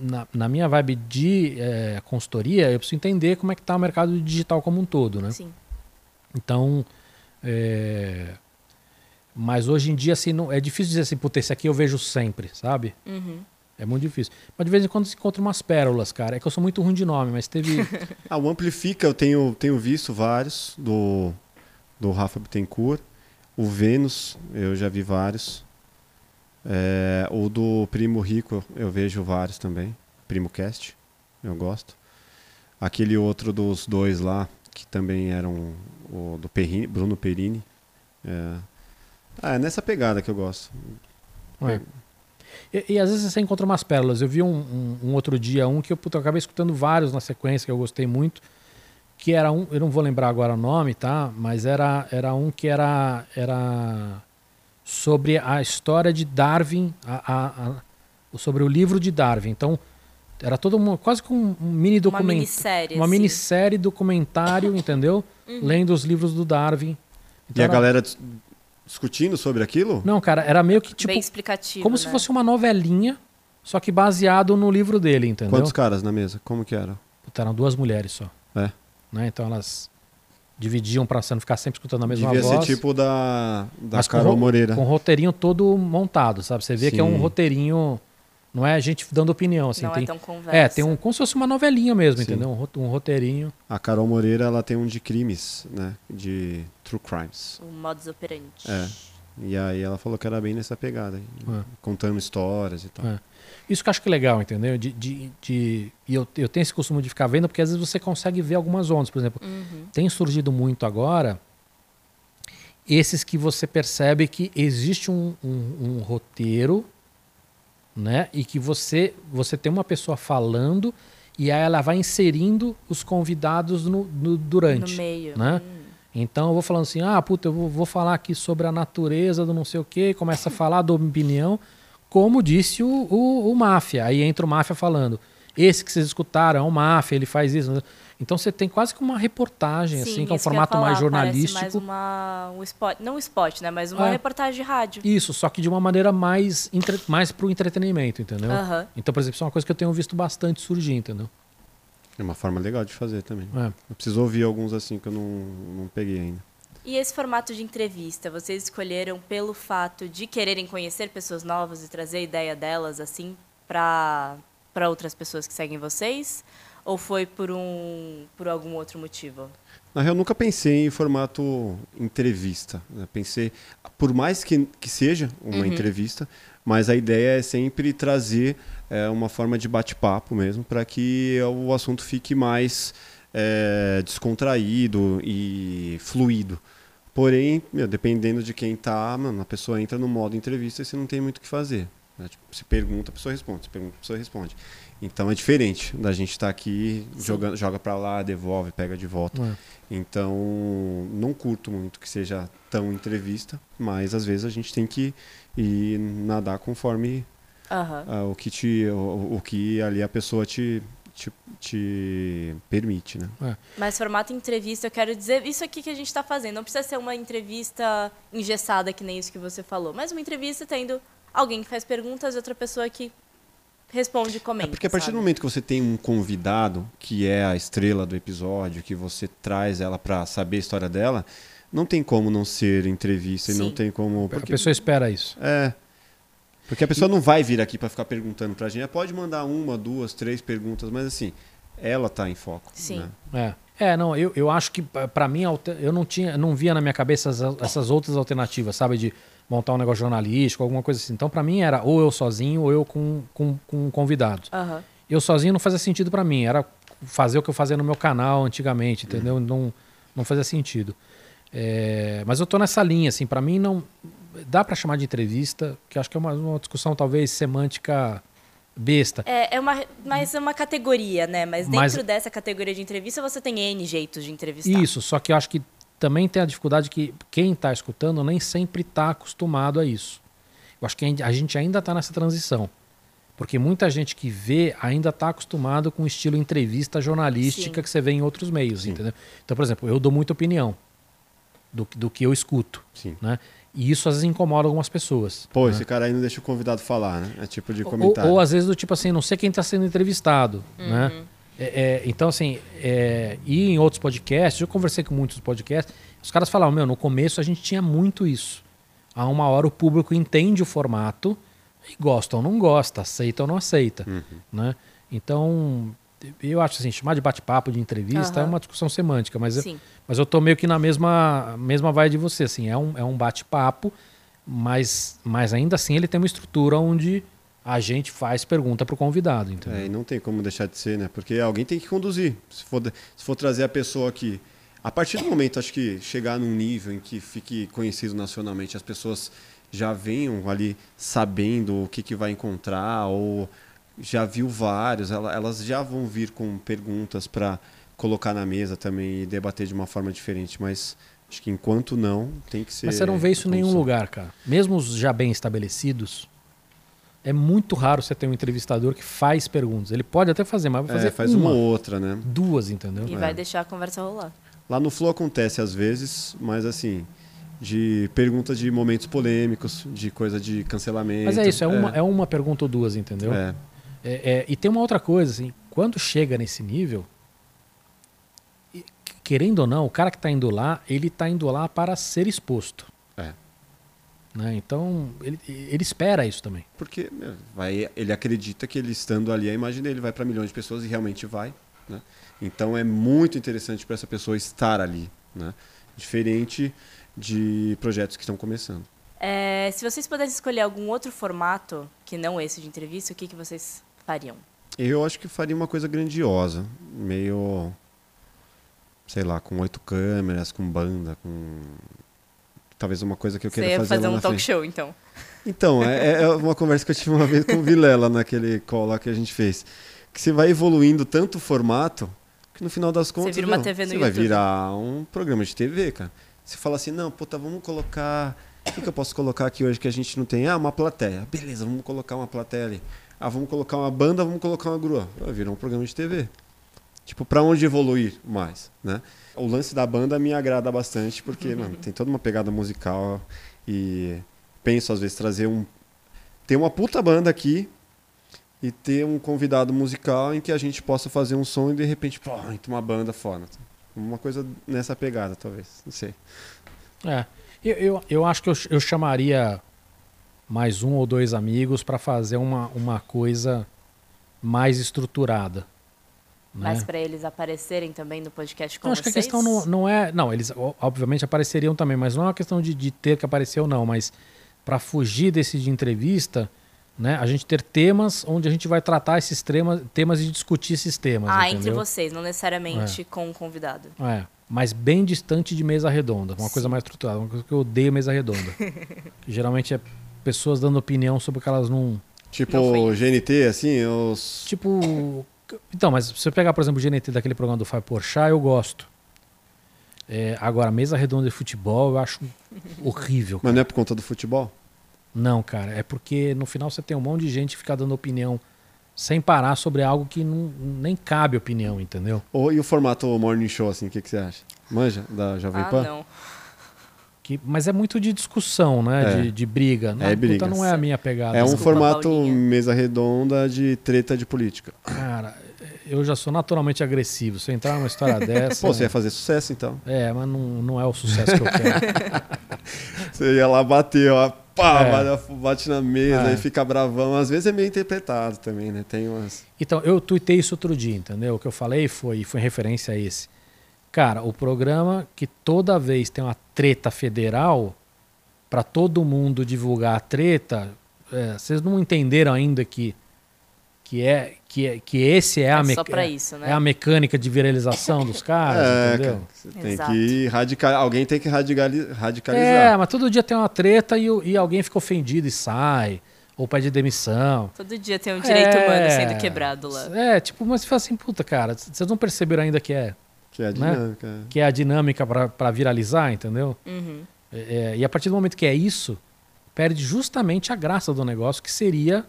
[SPEAKER 3] na, na minha vibe de eh, consultoria, eu preciso entender como é que tá o mercado digital como um todo, né?
[SPEAKER 2] Sim.
[SPEAKER 3] Então, é, mas hoje em dia assim, não, é difícil dizer assim, puta, esse aqui eu vejo sempre, sabe?
[SPEAKER 2] Uhum.
[SPEAKER 3] É muito difícil. Mas de vez em quando se encontra umas pérolas, cara. É que eu sou muito ruim de nome, mas teve. [LAUGHS]
[SPEAKER 1] Ah, o Amplifica eu tenho, tenho visto vários do, do Rafa Bittencourt. O Vênus, eu já vi vários. É, o do Primo Rico, eu vejo vários também. Primo Cast, eu gosto. Aquele outro dos dois lá, que também eram o do Perrini, Bruno Perini. É, ah, é nessa pegada que eu gosto.
[SPEAKER 3] É. E, e, às vezes você encontra umas pérolas. Eu vi um, um, um outro dia um que eu, puta, eu acabei escutando vários na sequência que eu gostei muito. Que era um, eu não vou lembrar agora o nome, tá? Mas era, era um que era, era sobre a história de Darwin, a, a, a, sobre o livro de Darwin. Então, era todo uma, quase que um, mini documentário. Uma
[SPEAKER 2] minissérie.
[SPEAKER 3] Uma
[SPEAKER 2] assim.
[SPEAKER 3] minissérie documentário, [COUGHS] entendeu? Uhum. Lendo os livros do Darwin.
[SPEAKER 1] Então, e a era... galera discutindo sobre aquilo?
[SPEAKER 3] Não, cara, era meio que tipo.
[SPEAKER 2] Bem explicativo.
[SPEAKER 3] Como
[SPEAKER 2] né?
[SPEAKER 3] se fosse uma novelinha, só que baseado no livro dele, entendeu?
[SPEAKER 1] Quantos caras na mesa? Como que era?
[SPEAKER 3] Puta, eram duas mulheres só.
[SPEAKER 1] É.
[SPEAKER 3] Né? Então elas dividiam para você não ficar sempre escutando a mesma
[SPEAKER 1] Devia
[SPEAKER 3] voz.
[SPEAKER 1] Devia ser tipo da, da Mas Carol
[SPEAKER 3] com,
[SPEAKER 1] Moreira.
[SPEAKER 3] Com um roteirinho todo montado, sabe? Você vê Sim. que é um roteirinho. Não é a gente dando opinião, assim.
[SPEAKER 2] Não
[SPEAKER 3] tem,
[SPEAKER 2] é tão conversa.
[SPEAKER 3] É, tem um, como se fosse uma novelinha mesmo, Sim. entendeu? Um, um, roteirinho.
[SPEAKER 1] A Carol Moreira, ela tem um de crimes, né? De true crimes.
[SPEAKER 2] O modus operandi.
[SPEAKER 1] É. E aí ela falou que era bem nessa pegada, é. contando histórias e tal. É.
[SPEAKER 3] Isso que eu acho que é legal, entendeu? De, de, de, e eu, eu tenho esse costume de ficar vendo, porque às vezes você consegue ver algumas ondas. Por exemplo,
[SPEAKER 2] uhum.
[SPEAKER 3] tem surgido muito agora esses que você percebe que existe um, um, um, roteiro, né? E que você, você tem uma pessoa falando e aí ela vai inserindo os convidados no, no durante.
[SPEAKER 2] No meio.
[SPEAKER 3] Né?
[SPEAKER 2] Hum.
[SPEAKER 3] Então eu vou falando assim, ah, puta, eu vou, vou falar aqui sobre a natureza do não sei o quê, começa a falar, dou opinião, como disse o, o, o Máfia. Aí entra o Máfia falando, esse que vocês escutaram é o Máfia, ele faz isso. Então você tem quase que uma reportagem,
[SPEAKER 2] Sim,
[SPEAKER 3] assim, que é um formato
[SPEAKER 2] falar,
[SPEAKER 3] mais jornalístico.
[SPEAKER 2] mais uma, um spot, não um spot, né? Mas uma é. reportagem de rádio.
[SPEAKER 3] Isso, só que de uma maneira mais, entre, mais pro entretenimento, entendeu?
[SPEAKER 2] Uhum.
[SPEAKER 3] Então, por exemplo, isso é uma coisa que eu tenho visto bastante surgir, entendeu?
[SPEAKER 1] É uma forma legal de fazer também. É. Eu preciso ouvir alguns assim que eu não, não peguei ainda.
[SPEAKER 2] E esse formato de entrevista, vocês escolheram pelo fato de quererem conhecer pessoas novas e trazer a ideia delas assim para para outras pessoas que seguem vocês? Ou foi por um por algum outro motivo?
[SPEAKER 1] Na real, eu nunca pensei em formato entrevista. Né? Pensei, por mais que, que seja uma uhum. entrevista, mas a ideia é sempre trazer é, uma forma de bate-papo mesmo, para que o assunto fique mais é, descontraído e fluido. Porém, meu, dependendo de quem tá, mano, a pessoa entra no modo entrevista e você não tem muito o que fazer. Né? Tipo, se pergunta, a pessoa responde. Se pergunta, a pessoa responde. Então é diferente da gente estar tá aqui, jogando, joga para lá, devolve, pega de volta. É. Então, não curto muito que seja tão entrevista, mas às vezes a gente tem que ir nadar conforme
[SPEAKER 2] uhum.
[SPEAKER 1] uh, o, que te, o, o que ali a pessoa te, te, te permite, né?
[SPEAKER 3] É.
[SPEAKER 2] Mas formato entrevista, eu quero dizer isso aqui que a gente está fazendo. Não precisa ser uma entrevista engessada, que nem isso que você falou, mas uma entrevista tendo alguém que faz perguntas e outra pessoa que responde e comenta. É
[SPEAKER 1] porque a partir
[SPEAKER 2] sabe?
[SPEAKER 1] do momento que você tem um convidado, que é a estrela do episódio, que você traz ela para saber a história dela, não tem como não ser entrevista Sim. e não tem como.
[SPEAKER 3] Porque... A pessoa espera isso.
[SPEAKER 1] É. Porque a pessoa não vai vir aqui para ficar perguntando para a gente. Ela pode mandar uma, duas, três perguntas, mas assim, ela está em foco.
[SPEAKER 2] Sim.
[SPEAKER 1] Né?
[SPEAKER 3] É. É, não, eu, eu acho que para mim eu não tinha, não via na minha cabeça essas, essas outras alternativas, sabe, de montar um negócio jornalístico, alguma coisa assim. Então, para mim era ou eu sozinho ou eu com, com, com convidados.
[SPEAKER 2] Uhum.
[SPEAKER 3] Eu sozinho não fazia sentido para mim, era fazer o que eu fazia no meu canal antigamente, entendeu? Uhum. Não, não fazia sentido. É, mas eu tô nessa linha, assim, para mim não dá para chamar de entrevista, que acho que é uma, uma discussão talvez semântica besta.
[SPEAKER 2] É, é uma, mas é uma categoria, né? Mas dentro mas, dessa categoria de entrevista você tem N jeitos de entrevistar.
[SPEAKER 3] Isso, só que eu acho que também tem a dificuldade que quem está escutando nem sempre está acostumado a isso. Eu acho que a gente ainda está nessa transição. Porque muita gente que vê ainda está acostumado com o estilo entrevista jornalística Sim. que você vê em outros meios, Sim. entendeu? Então, por exemplo, eu dou muita opinião do, do que eu escuto.
[SPEAKER 1] Sim.
[SPEAKER 3] Né? E isso às vezes incomoda algumas pessoas.
[SPEAKER 1] Pô,
[SPEAKER 3] né?
[SPEAKER 1] esse cara aí não deixa o convidado falar, né? É tipo de comentário.
[SPEAKER 3] Ou, ou às vezes do tipo assim, não sei quem está sendo entrevistado, né? uhum. né? É, é, então, assim, é, e em outros podcasts, eu conversei com muitos podcasts, os caras falavam, meu, no começo a gente tinha muito isso. A uma hora o público entende o formato, E gosta ou não gosta, aceita ou não aceita.
[SPEAKER 1] Uhum.
[SPEAKER 3] Né? Então, eu acho assim, chamar de bate-papo, de entrevista, é
[SPEAKER 2] Aham.
[SPEAKER 3] uma discussão semântica, mas eu, mas eu tô meio que na mesma, mesma vibe de você, assim, é um, é um bate-papo, mas, mas ainda assim ele tem uma estrutura onde a gente faz pergunta pro convidado, entendeu?
[SPEAKER 1] É, e não tem como deixar de ser, né? Porque alguém tem que conduzir. Se for, se for trazer a pessoa aqui. A partir do momento, acho que chegar num nível em que fique conhecido nacionalmente, as pessoas já venham ali sabendo o que, que vai encontrar, ou já viu vários, ela- elas já vão vir com perguntas para colocar na mesa também e debater de uma forma diferente. Mas acho que enquanto não, tem que ser.
[SPEAKER 3] Mas você não vê isso em nenhum lugar, cara. Mesmo os já bem estabelecidos, é muito raro você ter um entrevistador que faz perguntas. Ele pode até fazer, mas vai fazer
[SPEAKER 1] É, faz uma ou outra, né?
[SPEAKER 3] duas, entendeu?
[SPEAKER 2] E
[SPEAKER 1] É.
[SPEAKER 2] vai deixar a conversa rolar.
[SPEAKER 1] Lá no Flow acontece às vezes, mas assim, de perguntas de momentos polêmicos, de coisa de cancelamento.
[SPEAKER 3] Mas é isso, é uma, é uma pergunta ou duas, entendeu?
[SPEAKER 1] É.
[SPEAKER 3] É, é, e tem uma outra coisa, assim, quando chega nesse nível, querendo ou não, o cara que está indo lá, ele está indo lá para ser exposto.
[SPEAKER 1] É.
[SPEAKER 3] Né? Então, ele, ele espera isso também.
[SPEAKER 1] Porque meu, vai, ele acredita que ele estando ali, a imagem dele vai para milhões de pessoas e realmente vai. Né? Então é muito interessante para essa pessoa estar ali. Né? Diferente de projetos que estão começando.
[SPEAKER 2] É, se vocês pudessem escolher algum outro formato que não esse de entrevista, o que, que vocês fariam?
[SPEAKER 1] Eu acho que faria uma coisa grandiosa, meio. sei lá, com oito câmeras, com banda, com. Talvez uma coisa que eu
[SPEAKER 2] Você
[SPEAKER 1] queira
[SPEAKER 2] ia
[SPEAKER 1] fazer,
[SPEAKER 2] fazer um talk
[SPEAKER 1] frente.
[SPEAKER 2] show, então.
[SPEAKER 1] Então, é, é uma conversa que eu tive uma vez com o Vilela naquele call lá que a gente fez. Que você vai evoluindo tanto o formato que no final das contas.
[SPEAKER 2] vira uma
[SPEAKER 1] meu,
[SPEAKER 2] TV no
[SPEAKER 1] você vai
[SPEAKER 2] YouTube.
[SPEAKER 1] virar um programa de TV, cara. Você fala assim, não, puta, vamos colocar. O que, que eu posso colocar aqui hoje que a gente não tem? Ah, uma plateia. Beleza, vamos colocar uma plateia ali. Ah, vamos colocar uma banda, vamos colocar uma grua. Vai virar um programa de TV. Tipo, pra onde evoluir mais, né? O lance da banda me agrada bastante, porque, [LAUGHS] mano, tem toda uma pegada musical e penso, às vezes, trazer um... Ter uma puta banda aqui e ter um convidado musical em que a gente possa fazer um som e, de repente, pô, entra uma banda foda. Uma coisa nessa pegada, talvez. Não sei.
[SPEAKER 3] É. Eu, eu, eu acho que eu, eu chamaria mais um ou dois amigos para fazer uma, uma coisa mais estruturada. Né?
[SPEAKER 2] Mas pra eles aparecerem também no podcast com
[SPEAKER 3] Não, acho que a
[SPEAKER 2] vocês?
[SPEAKER 3] questão não, não é. Não, eles obviamente apareceriam também, mas não é uma questão de, de ter que aparecer ou não, mas para fugir desse de entrevista, né, a gente ter temas onde a gente vai tratar esses temas, temas e discutir esses temas.
[SPEAKER 2] Ah,
[SPEAKER 3] entendeu?
[SPEAKER 2] entre vocês, não necessariamente com o convidado.
[SPEAKER 3] É, mas bem distante de mesa redonda, uma coisa mais estruturada, uma coisa que eu odeio mesa redonda. [LAUGHS] geralmente é pessoas dando opinião sobre o que elas não.
[SPEAKER 1] Tipo,
[SPEAKER 2] Não
[SPEAKER 1] GNT, assim, os...
[SPEAKER 3] Tipo. Então, mas se você pegar, por exemplo, o GNT daquele programa do Fábio Porchat, eu gosto. É, agora, mesa redonda de futebol eu acho [LAUGHS] horrível.
[SPEAKER 1] Mas não é por conta do futebol?
[SPEAKER 3] Não, cara, é porque no final você tem um monte de gente que fica dando opinião sem parar sobre algo que não, nem cabe opinião, entendeu?
[SPEAKER 1] Ou, e o formato morning show, assim, o que, que você acha? Manja, da Jovem
[SPEAKER 2] Ah,
[SPEAKER 1] Pan?
[SPEAKER 2] não.
[SPEAKER 3] Que, mas é muito de discussão, né?
[SPEAKER 1] É.
[SPEAKER 3] De, de briga. Não,
[SPEAKER 1] É briga.
[SPEAKER 3] não é a minha pegada.
[SPEAKER 1] É um
[SPEAKER 2] Desculpa,
[SPEAKER 1] formato
[SPEAKER 2] Paulinha.
[SPEAKER 1] mesa redonda de treta de política.
[SPEAKER 3] Cara, eu já sou naturalmente agressivo. Se eu entrar numa história [LAUGHS] dessa.
[SPEAKER 1] Pô, você ia fazer sucesso, então.
[SPEAKER 3] É, mas não, não é o sucesso que eu quero. [LAUGHS]
[SPEAKER 1] Você ia lá bater, ó, pá,
[SPEAKER 3] É.
[SPEAKER 1] bate- bate na mesa
[SPEAKER 3] É.
[SPEAKER 1] e fica bravão. Às vezes é meio interpretado também, né? Tem umas...
[SPEAKER 3] Então, eu tuitei isso outro dia, entendeu? O que eu falei foi, foi em referência a esse. Cara, o programa que toda vez tem uma treta federal, para todo mundo divulgar a treta, é, vocês não entenderam ainda que, que, é, que, é, que esse é a,
[SPEAKER 2] É
[SPEAKER 3] meca-
[SPEAKER 2] isso, né?
[SPEAKER 3] é a mecânica de viralização dos caras, [LAUGHS]
[SPEAKER 1] é,
[SPEAKER 3] entendeu?
[SPEAKER 1] cara, você tem
[SPEAKER 2] Exato.
[SPEAKER 1] que radical... Alguém tem que radicali-
[SPEAKER 3] É,
[SPEAKER 1] radicalizar.
[SPEAKER 3] mas todo dia tem uma treta e, e alguém fica ofendido e sai, ou pede demissão.
[SPEAKER 2] Todo dia tem um direito
[SPEAKER 3] É.
[SPEAKER 2] humano sendo quebrado lá.
[SPEAKER 3] É, tipo, mas você fala assim, puta, cara, vocês não perceberam ainda que é,
[SPEAKER 1] Que é a
[SPEAKER 3] Né?
[SPEAKER 1] dinâmica. é.
[SPEAKER 3] que é a dinâmica para viralizar, entendeu?
[SPEAKER 2] Uhum.
[SPEAKER 3] É, é, e a partir do momento que é isso, perde justamente a graça do negócio, que seria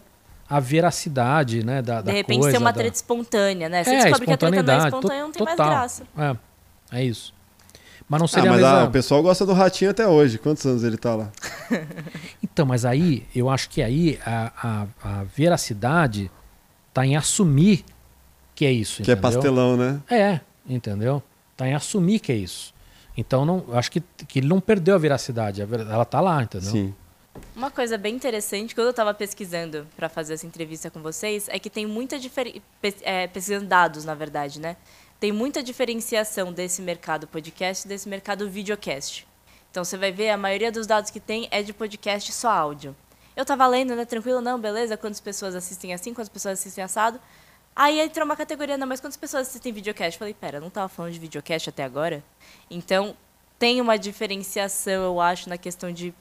[SPEAKER 3] a veracidade, né, da,
[SPEAKER 2] De
[SPEAKER 3] da
[SPEAKER 2] repente
[SPEAKER 3] coisa.
[SPEAKER 2] tem uma
[SPEAKER 3] da-
[SPEAKER 2] treta espontânea, né? Você
[SPEAKER 3] É,
[SPEAKER 2] descobre que a treta não é espontânea, não tem mais
[SPEAKER 3] total.
[SPEAKER 2] graça.
[SPEAKER 3] É, é isso. Mas não
[SPEAKER 1] Ah,
[SPEAKER 3] seria
[SPEAKER 1] mas
[SPEAKER 3] a
[SPEAKER 1] ah,
[SPEAKER 3] mesma...
[SPEAKER 1] o pessoal gosta do Ratinho até hoje. Quantos anos ele tá lá? [LAUGHS]
[SPEAKER 3] Então, mas aí, eu acho que aí a, a, a veracidade tá em assumir que é isso,
[SPEAKER 1] Que é
[SPEAKER 3] entendeu?
[SPEAKER 1] pastelão, né?
[SPEAKER 3] É, entendeu? Tá em assumir que é isso. Então, não, acho que, que ele não perdeu a veracidade, a ver- ela tá lá, entendeu?
[SPEAKER 1] Sim.
[SPEAKER 2] Uma coisa bem interessante, quando eu estava pesquisando para fazer essa entrevista com vocês, é que tem muita diferença. É, pesquisando dados, na verdade, né? Tem muita diferenciação desse mercado podcast e desse mercado videocast. Então você vai ver, a maioria dos dados que tem é de podcast só áudio. Eu tava lendo, né? Tranquilo, não, beleza, quantas pessoas assistem assim, quantas pessoas assistem assado. Aí entrou uma categoria, não, mas quantas pessoas assistem videocast? Falei, pera, não tava falando de videocast até agora? Então, tem uma diferenciação, eu acho, na questão de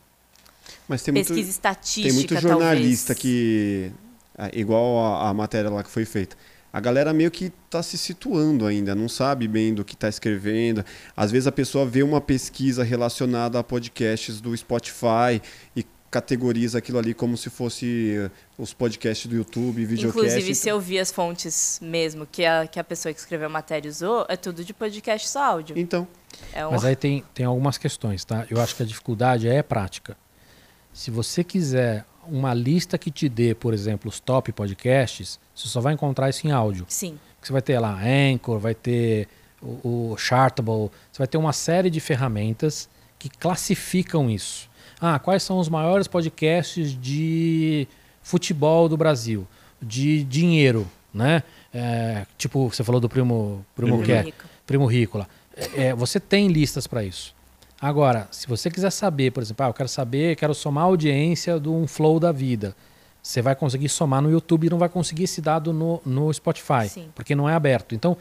[SPEAKER 1] mas tem
[SPEAKER 2] pesquisa
[SPEAKER 1] muito,
[SPEAKER 2] estatística,
[SPEAKER 1] Tem muito jornalista
[SPEAKER 2] talvez.
[SPEAKER 1] que... ah, Igual a, a matéria lá que foi feita. A galera meio que está se situando ainda, não sabe bem do que está escrevendo. Às vezes a pessoa vê uma pesquisa relacionada a podcasts do Spotify e categoriza aquilo ali como se fosse eh, os podcasts do YouTube, videocast.
[SPEAKER 2] Inclusive, se eu vi as fontes mesmo que a, que a pessoa que escreveu a matéria usou, é tudo de podcast só áudio.
[SPEAKER 1] Então,
[SPEAKER 2] É um...
[SPEAKER 3] Mas aí tem, tem algumas questões, tá? Eu acho que a dificuldade é prática. Se você quiser uma lista que te dê, por exemplo, os top podcasts, você só vai encontrar isso em áudio.
[SPEAKER 2] Sim.
[SPEAKER 3] Você vai ter lá Anchor, vai ter o, o Chartable, você vai ter uma série de ferramentas que classificam isso. Ah, quais são os maiores podcasts de futebol do Brasil? De dinheiro, né? É, tipo, você falou do Primo, Primo,
[SPEAKER 1] Primo
[SPEAKER 3] Care,
[SPEAKER 2] Rico.
[SPEAKER 3] Primo Rico lá. É, é, você tem listas para isso. Agora, se você quiser saber, por exemplo, ah, eu quero saber, quero somar a audiência de um flow da vida. Você vai conseguir somar no YouTube e não vai conseguir esse dado no, no Spotify,
[SPEAKER 2] Sim.
[SPEAKER 3] porque não é aberto. Então,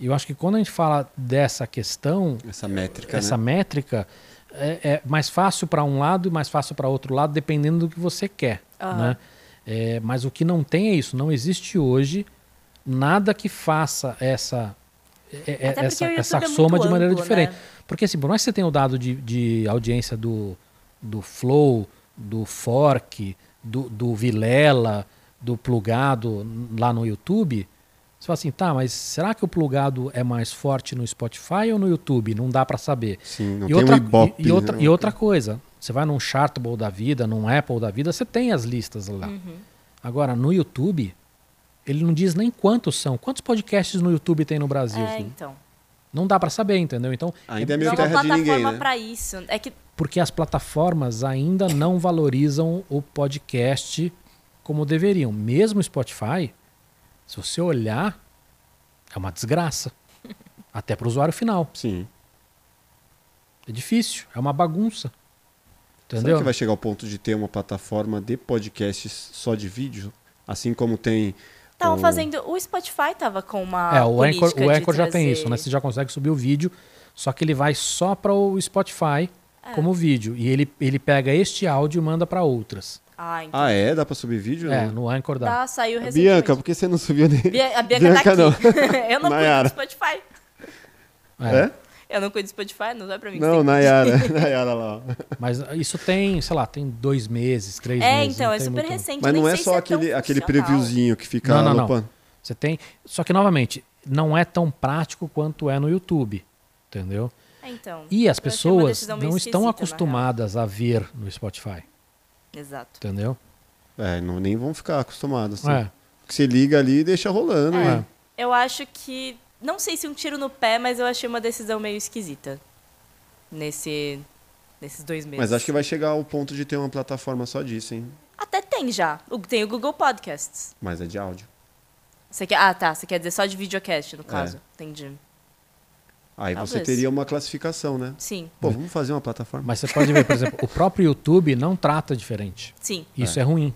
[SPEAKER 3] eu acho que quando a gente fala dessa questão,
[SPEAKER 1] essa métrica,
[SPEAKER 3] essa
[SPEAKER 1] né?
[SPEAKER 3] métrica, é, é mais fácil para um lado e mais fácil para outro lado, dependendo do que você quer.
[SPEAKER 2] Aham.
[SPEAKER 3] Né? É, mas o que não tem é isso. Não existe hoje nada que faça essa, é- é- essa, essa
[SPEAKER 2] é
[SPEAKER 3] soma de maneira
[SPEAKER 2] amplo,
[SPEAKER 3] diferente.
[SPEAKER 2] né?
[SPEAKER 3] Porque assim, por mais que você tenha o dado de, de audiência do, do Flow, do Fork, do, do Vilela, do Plugado lá no YouTube, você fala assim, tá, mas será que o Plugado é mais forte no Spotify ou no YouTube? Não dá para saber.
[SPEAKER 1] Sim, não
[SPEAKER 3] e,
[SPEAKER 1] tem
[SPEAKER 3] outra,
[SPEAKER 1] um Ibope.
[SPEAKER 3] e, e outra,
[SPEAKER 1] né?
[SPEAKER 3] e outra coisa, você vai num Chartable da vida, num Apple da vida, você tem as listas lá.
[SPEAKER 2] Uhum.
[SPEAKER 3] Agora, no YouTube, ele não diz nem quantos são. Quantos podcasts no YouTube tem no Brasil?
[SPEAKER 2] É, então.
[SPEAKER 3] Não dá para saber, entendeu? Então,
[SPEAKER 1] Ainda é
[SPEAKER 2] Não
[SPEAKER 1] meio
[SPEAKER 2] é uma
[SPEAKER 1] terra de ninguém,
[SPEAKER 2] plataforma
[SPEAKER 1] né?
[SPEAKER 2] pra isso. É que
[SPEAKER 3] porque as plataformas ainda não valorizam o podcast como deveriam. Mesmo o Spotify, se você olhar, é uma desgraça. [LAUGHS] Até para o usuário final.
[SPEAKER 1] Sim.
[SPEAKER 3] É difícil, é uma bagunça.
[SPEAKER 1] Será
[SPEAKER 3] Entendeu?
[SPEAKER 1] que vai chegar ao ponto de ter uma plataforma de podcasts só de vídeo? Assim como tem.
[SPEAKER 2] estavam
[SPEAKER 1] o-
[SPEAKER 2] fazendo. O Spotify tava com uma.
[SPEAKER 3] É, o Anchor, o
[SPEAKER 2] de
[SPEAKER 3] Anchor já tem
[SPEAKER 2] trazer-
[SPEAKER 3] isso, né? Você já consegue subir o vídeo, só que ele vai só para o Spotify
[SPEAKER 2] É.
[SPEAKER 3] como vídeo. E ele, ele pega este áudio e manda para outras.
[SPEAKER 2] Ah, então.
[SPEAKER 1] Ah, é? Dá pra subir vídeo?
[SPEAKER 3] É,
[SPEAKER 1] Não?
[SPEAKER 3] no Anchor dá.
[SPEAKER 2] Tá, saiu
[SPEAKER 1] A
[SPEAKER 2] recentemente.
[SPEAKER 1] Bianca, por que você não subiu nem?
[SPEAKER 2] Bia- A Bianca,
[SPEAKER 1] Bianca,
[SPEAKER 2] tá aqui. [LAUGHS] eu não cuido do Spotify.
[SPEAKER 1] É?
[SPEAKER 2] Eu não cuido do Spotify, não é pra mim.
[SPEAKER 1] Não. Nayara. [LAUGHS] Nayara lá.
[SPEAKER 3] Mas isso tem, sei lá, tem dois meses, três
[SPEAKER 2] É,
[SPEAKER 3] meses.
[SPEAKER 2] então,
[SPEAKER 3] não
[SPEAKER 2] é
[SPEAKER 3] tem
[SPEAKER 2] super
[SPEAKER 3] muito-
[SPEAKER 2] recente.
[SPEAKER 1] Mas não é só aquele,
[SPEAKER 2] tão
[SPEAKER 1] aquele previewzinho que fica
[SPEAKER 3] Não, não,
[SPEAKER 1] no
[SPEAKER 3] não.
[SPEAKER 1] pano.
[SPEAKER 3] Você tem. Só que, novamente, não é tão prático quanto é no YouTube. Entendeu?
[SPEAKER 2] É, então.
[SPEAKER 3] E as pessoas não estão
[SPEAKER 2] esquisita,
[SPEAKER 3] acostumadas a ver no Spotify.
[SPEAKER 2] Exato.
[SPEAKER 3] Entendeu?
[SPEAKER 1] É, não, nem vão ficar acostumados. Assim.
[SPEAKER 3] É.
[SPEAKER 1] Porque Você liga ali e deixa rolando.
[SPEAKER 2] É.
[SPEAKER 1] né?
[SPEAKER 2] Eu acho que. Não sei se um tiro no pé, mas eu achei uma decisão meio esquisita. Nesse. Nesses dois meses.
[SPEAKER 1] Mas acho que vai chegar ao ponto de ter uma plataforma só disso, hein?
[SPEAKER 2] Até tem já. O- Tem o Google Podcasts.
[SPEAKER 1] Mas é de áudio.
[SPEAKER 2] Você quer... Ah, tá. Você quer dizer só de videocast,
[SPEAKER 1] É.
[SPEAKER 2] no caso. Entendi.
[SPEAKER 1] Aí você
[SPEAKER 2] Talvez.
[SPEAKER 1] teria uma classificação, né?
[SPEAKER 2] Sim.
[SPEAKER 1] Pô, vamos fazer uma plataforma.
[SPEAKER 3] Mas você pode ver, por exemplo, o próprio YouTube não trata diferente.
[SPEAKER 2] Sim.
[SPEAKER 3] Isso é, ruim.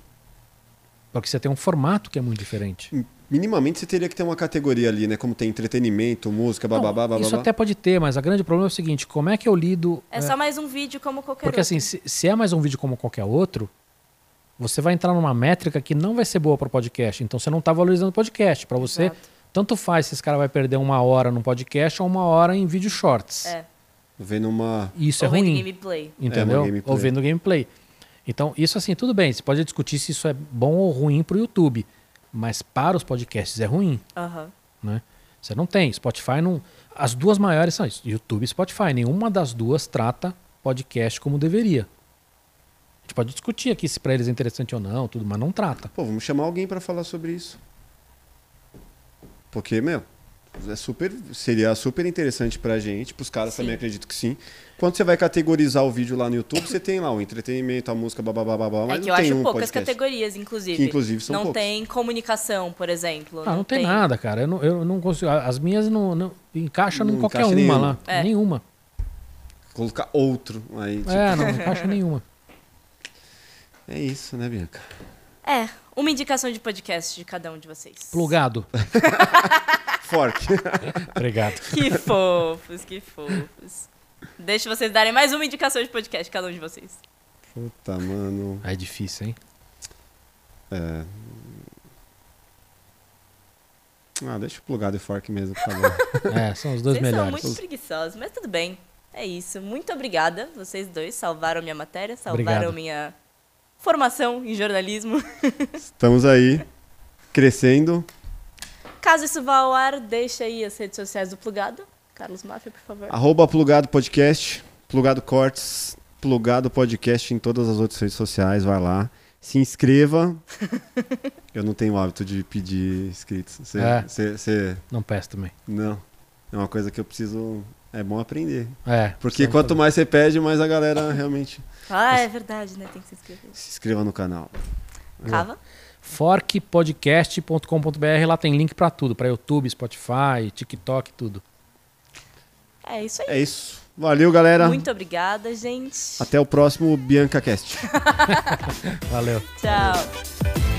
[SPEAKER 3] Porque você tem um formato que é muito diferente.
[SPEAKER 1] Minimamente você teria que ter uma categoria ali, né? Como tem entretenimento, música, bababá,
[SPEAKER 3] Não,
[SPEAKER 1] bababá.
[SPEAKER 3] isso até pode ter, mas o grande problema é o seguinte: como é que eu lido.
[SPEAKER 2] É,
[SPEAKER 3] é,
[SPEAKER 2] só mais um vídeo como qualquer
[SPEAKER 3] Porque
[SPEAKER 2] outro.
[SPEAKER 3] assim, se, se é mais um vídeo como qualquer outro, você vai entrar numa métrica que não vai ser boa para o podcast. Então você não está valorizando o podcast. Para você,
[SPEAKER 2] Exato.
[SPEAKER 3] Tanto faz se esse cara vai perder uma hora num podcast ou uma hora em vídeo shorts.
[SPEAKER 2] É.
[SPEAKER 1] Vendo uma.
[SPEAKER 3] Isso
[SPEAKER 2] Ou
[SPEAKER 3] é ruim.
[SPEAKER 2] gameplay.
[SPEAKER 3] Entendeu?
[SPEAKER 1] É, gameplay.
[SPEAKER 3] ou vendo gameplay. Então, isso assim, tudo bem. Você pode discutir se isso é bom ou ruim para o YouTube. Mas para os podcasts é ruim.
[SPEAKER 2] Aham.
[SPEAKER 3] né? Você não tem. Spotify não. As duas maiores são isso: YouTube e Spotify. Nenhuma das duas trata podcast como deveria. A gente pode discutir aqui se para eles é interessante ou não, tudo, mas não trata.
[SPEAKER 1] Pô, vamos chamar alguém pra falar sobre isso. Porque, meu, é super, seria super interessante pra gente, pros caras
[SPEAKER 2] Sim.
[SPEAKER 1] também acredito que sim. Quando você vai categorizar o vídeo lá no YouTube, [COUGHS] você tem lá o entretenimento, a música, babá, babá, mas
[SPEAKER 2] É que
[SPEAKER 1] não
[SPEAKER 2] eu
[SPEAKER 1] tem
[SPEAKER 2] acho
[SPEAKER 1] um
[SPEAKER 2] poucas
[SPEAKER 1] podcast.
[SPEAKER 2] categorias, inclusive.
[SPEAKER 1] Que, inclusive, são
[SPEAKER 2] Não
[SPEAKER 1] poucas.
[SPEAKER 2] tem comunicação, por exemplo.
[SPEAKER 3] Ah, não tem, nada, cara. Eu não, eu não consigo. As minhas não, não encaixam
[SPEAKER 1] Não
[SPEAKER 3] em qualquer
[SPEAKER 1] encaixa
[SPEAKER 3] uma
[SPEAKER 1] nenhuma.
[SPEAKER 3] lá.
[SPEAKER 2] É.
[SPEAKER 3] Nenhuma.
[SPEAKER 1] Colocar outro aí, tipo,
[SPEAKER 3] É, não encaixa [LAUGHS] nenhuma.
[SPEAKER 1] é isso, né, Bianca?
[SPEAKER 2] É, uma indicação de podcast de cada um de vocês.
[SPEAKER 3] Plugado. [LAUGHS]
[SPEAKER 1] Fork.
[SPEAKER 3] Obrigado.
[SPEAKER 2] Que fofos, que fofos. Deixa vocês darem mais uma indicação de podcast, cada um de vocês.
[SPEAKER 1] Puta, mano.
[SPEAKER 3] É difícil, hein?
[SPEAKER 1] É... Ah, deixa o plugado e fork mesmo, tá bom. [LAUGHS]
[SPEAKER 3] É, são os dois
[SPEAKER 2] vocês são
[SPEAKER 3] melhores.
[SPEAKER 2] muito preguiçosos, mas tudo bem. É isso. Muito obrigada. Vocês dois salvaram minha matéria, salvaram
[SPEAKER 3] Obrigado.
[SPEAKER 2] minha formação em jornalismo. [LAUGHS]
[SPEAKER 1] Estamos aí, crescendo.
[SPEAKER 2] Caso isso vá ao ar, deixa aí as redes sociais do Plugado. Carlos Máfia, por favor.
[SPEAKER 1] Arroba Plugado Podcast, Plugado Cortes, Plugado Podcast em todas as outras redes sociais, vai lá. Se inscreva. [LAUGHS] Eu não tenho o hábito de pedir inscritos. Você,
[SPEAKER 3] É.
[SPEAKER 1] você- você-
[SPEAKER 3] Não peço também.
[SPEAKER 1] não. É uma coisa que eu preciso. É bom aprender.
[SPEAKER 3] É.
[SPEAKER 1] Porque quanto mais você pede, mais a galera realmente
[SPEAKER 2] Ah, é verdade, né? Tem que se inscrever.
[SPEAKER 1] se inscreva no canal.
[SPEAKER 2] Cava?
[SPEAKER 3] forkpodcast.com.br, lá tem link pra tudo, pra YouTube, Spotify, TikTok, tudo.
[SPEAKER 2] É isso aí.
[SPEAKER 1] É isso. Valeu, galera.
[SPEAKER 2] Muito obrigada, gente.
[SPEAKER 1] Até o próximo Bianca Cast. [LAUGHS]
[SPEAKER 3] Valeu.
[SPEAKER 2] Tchau.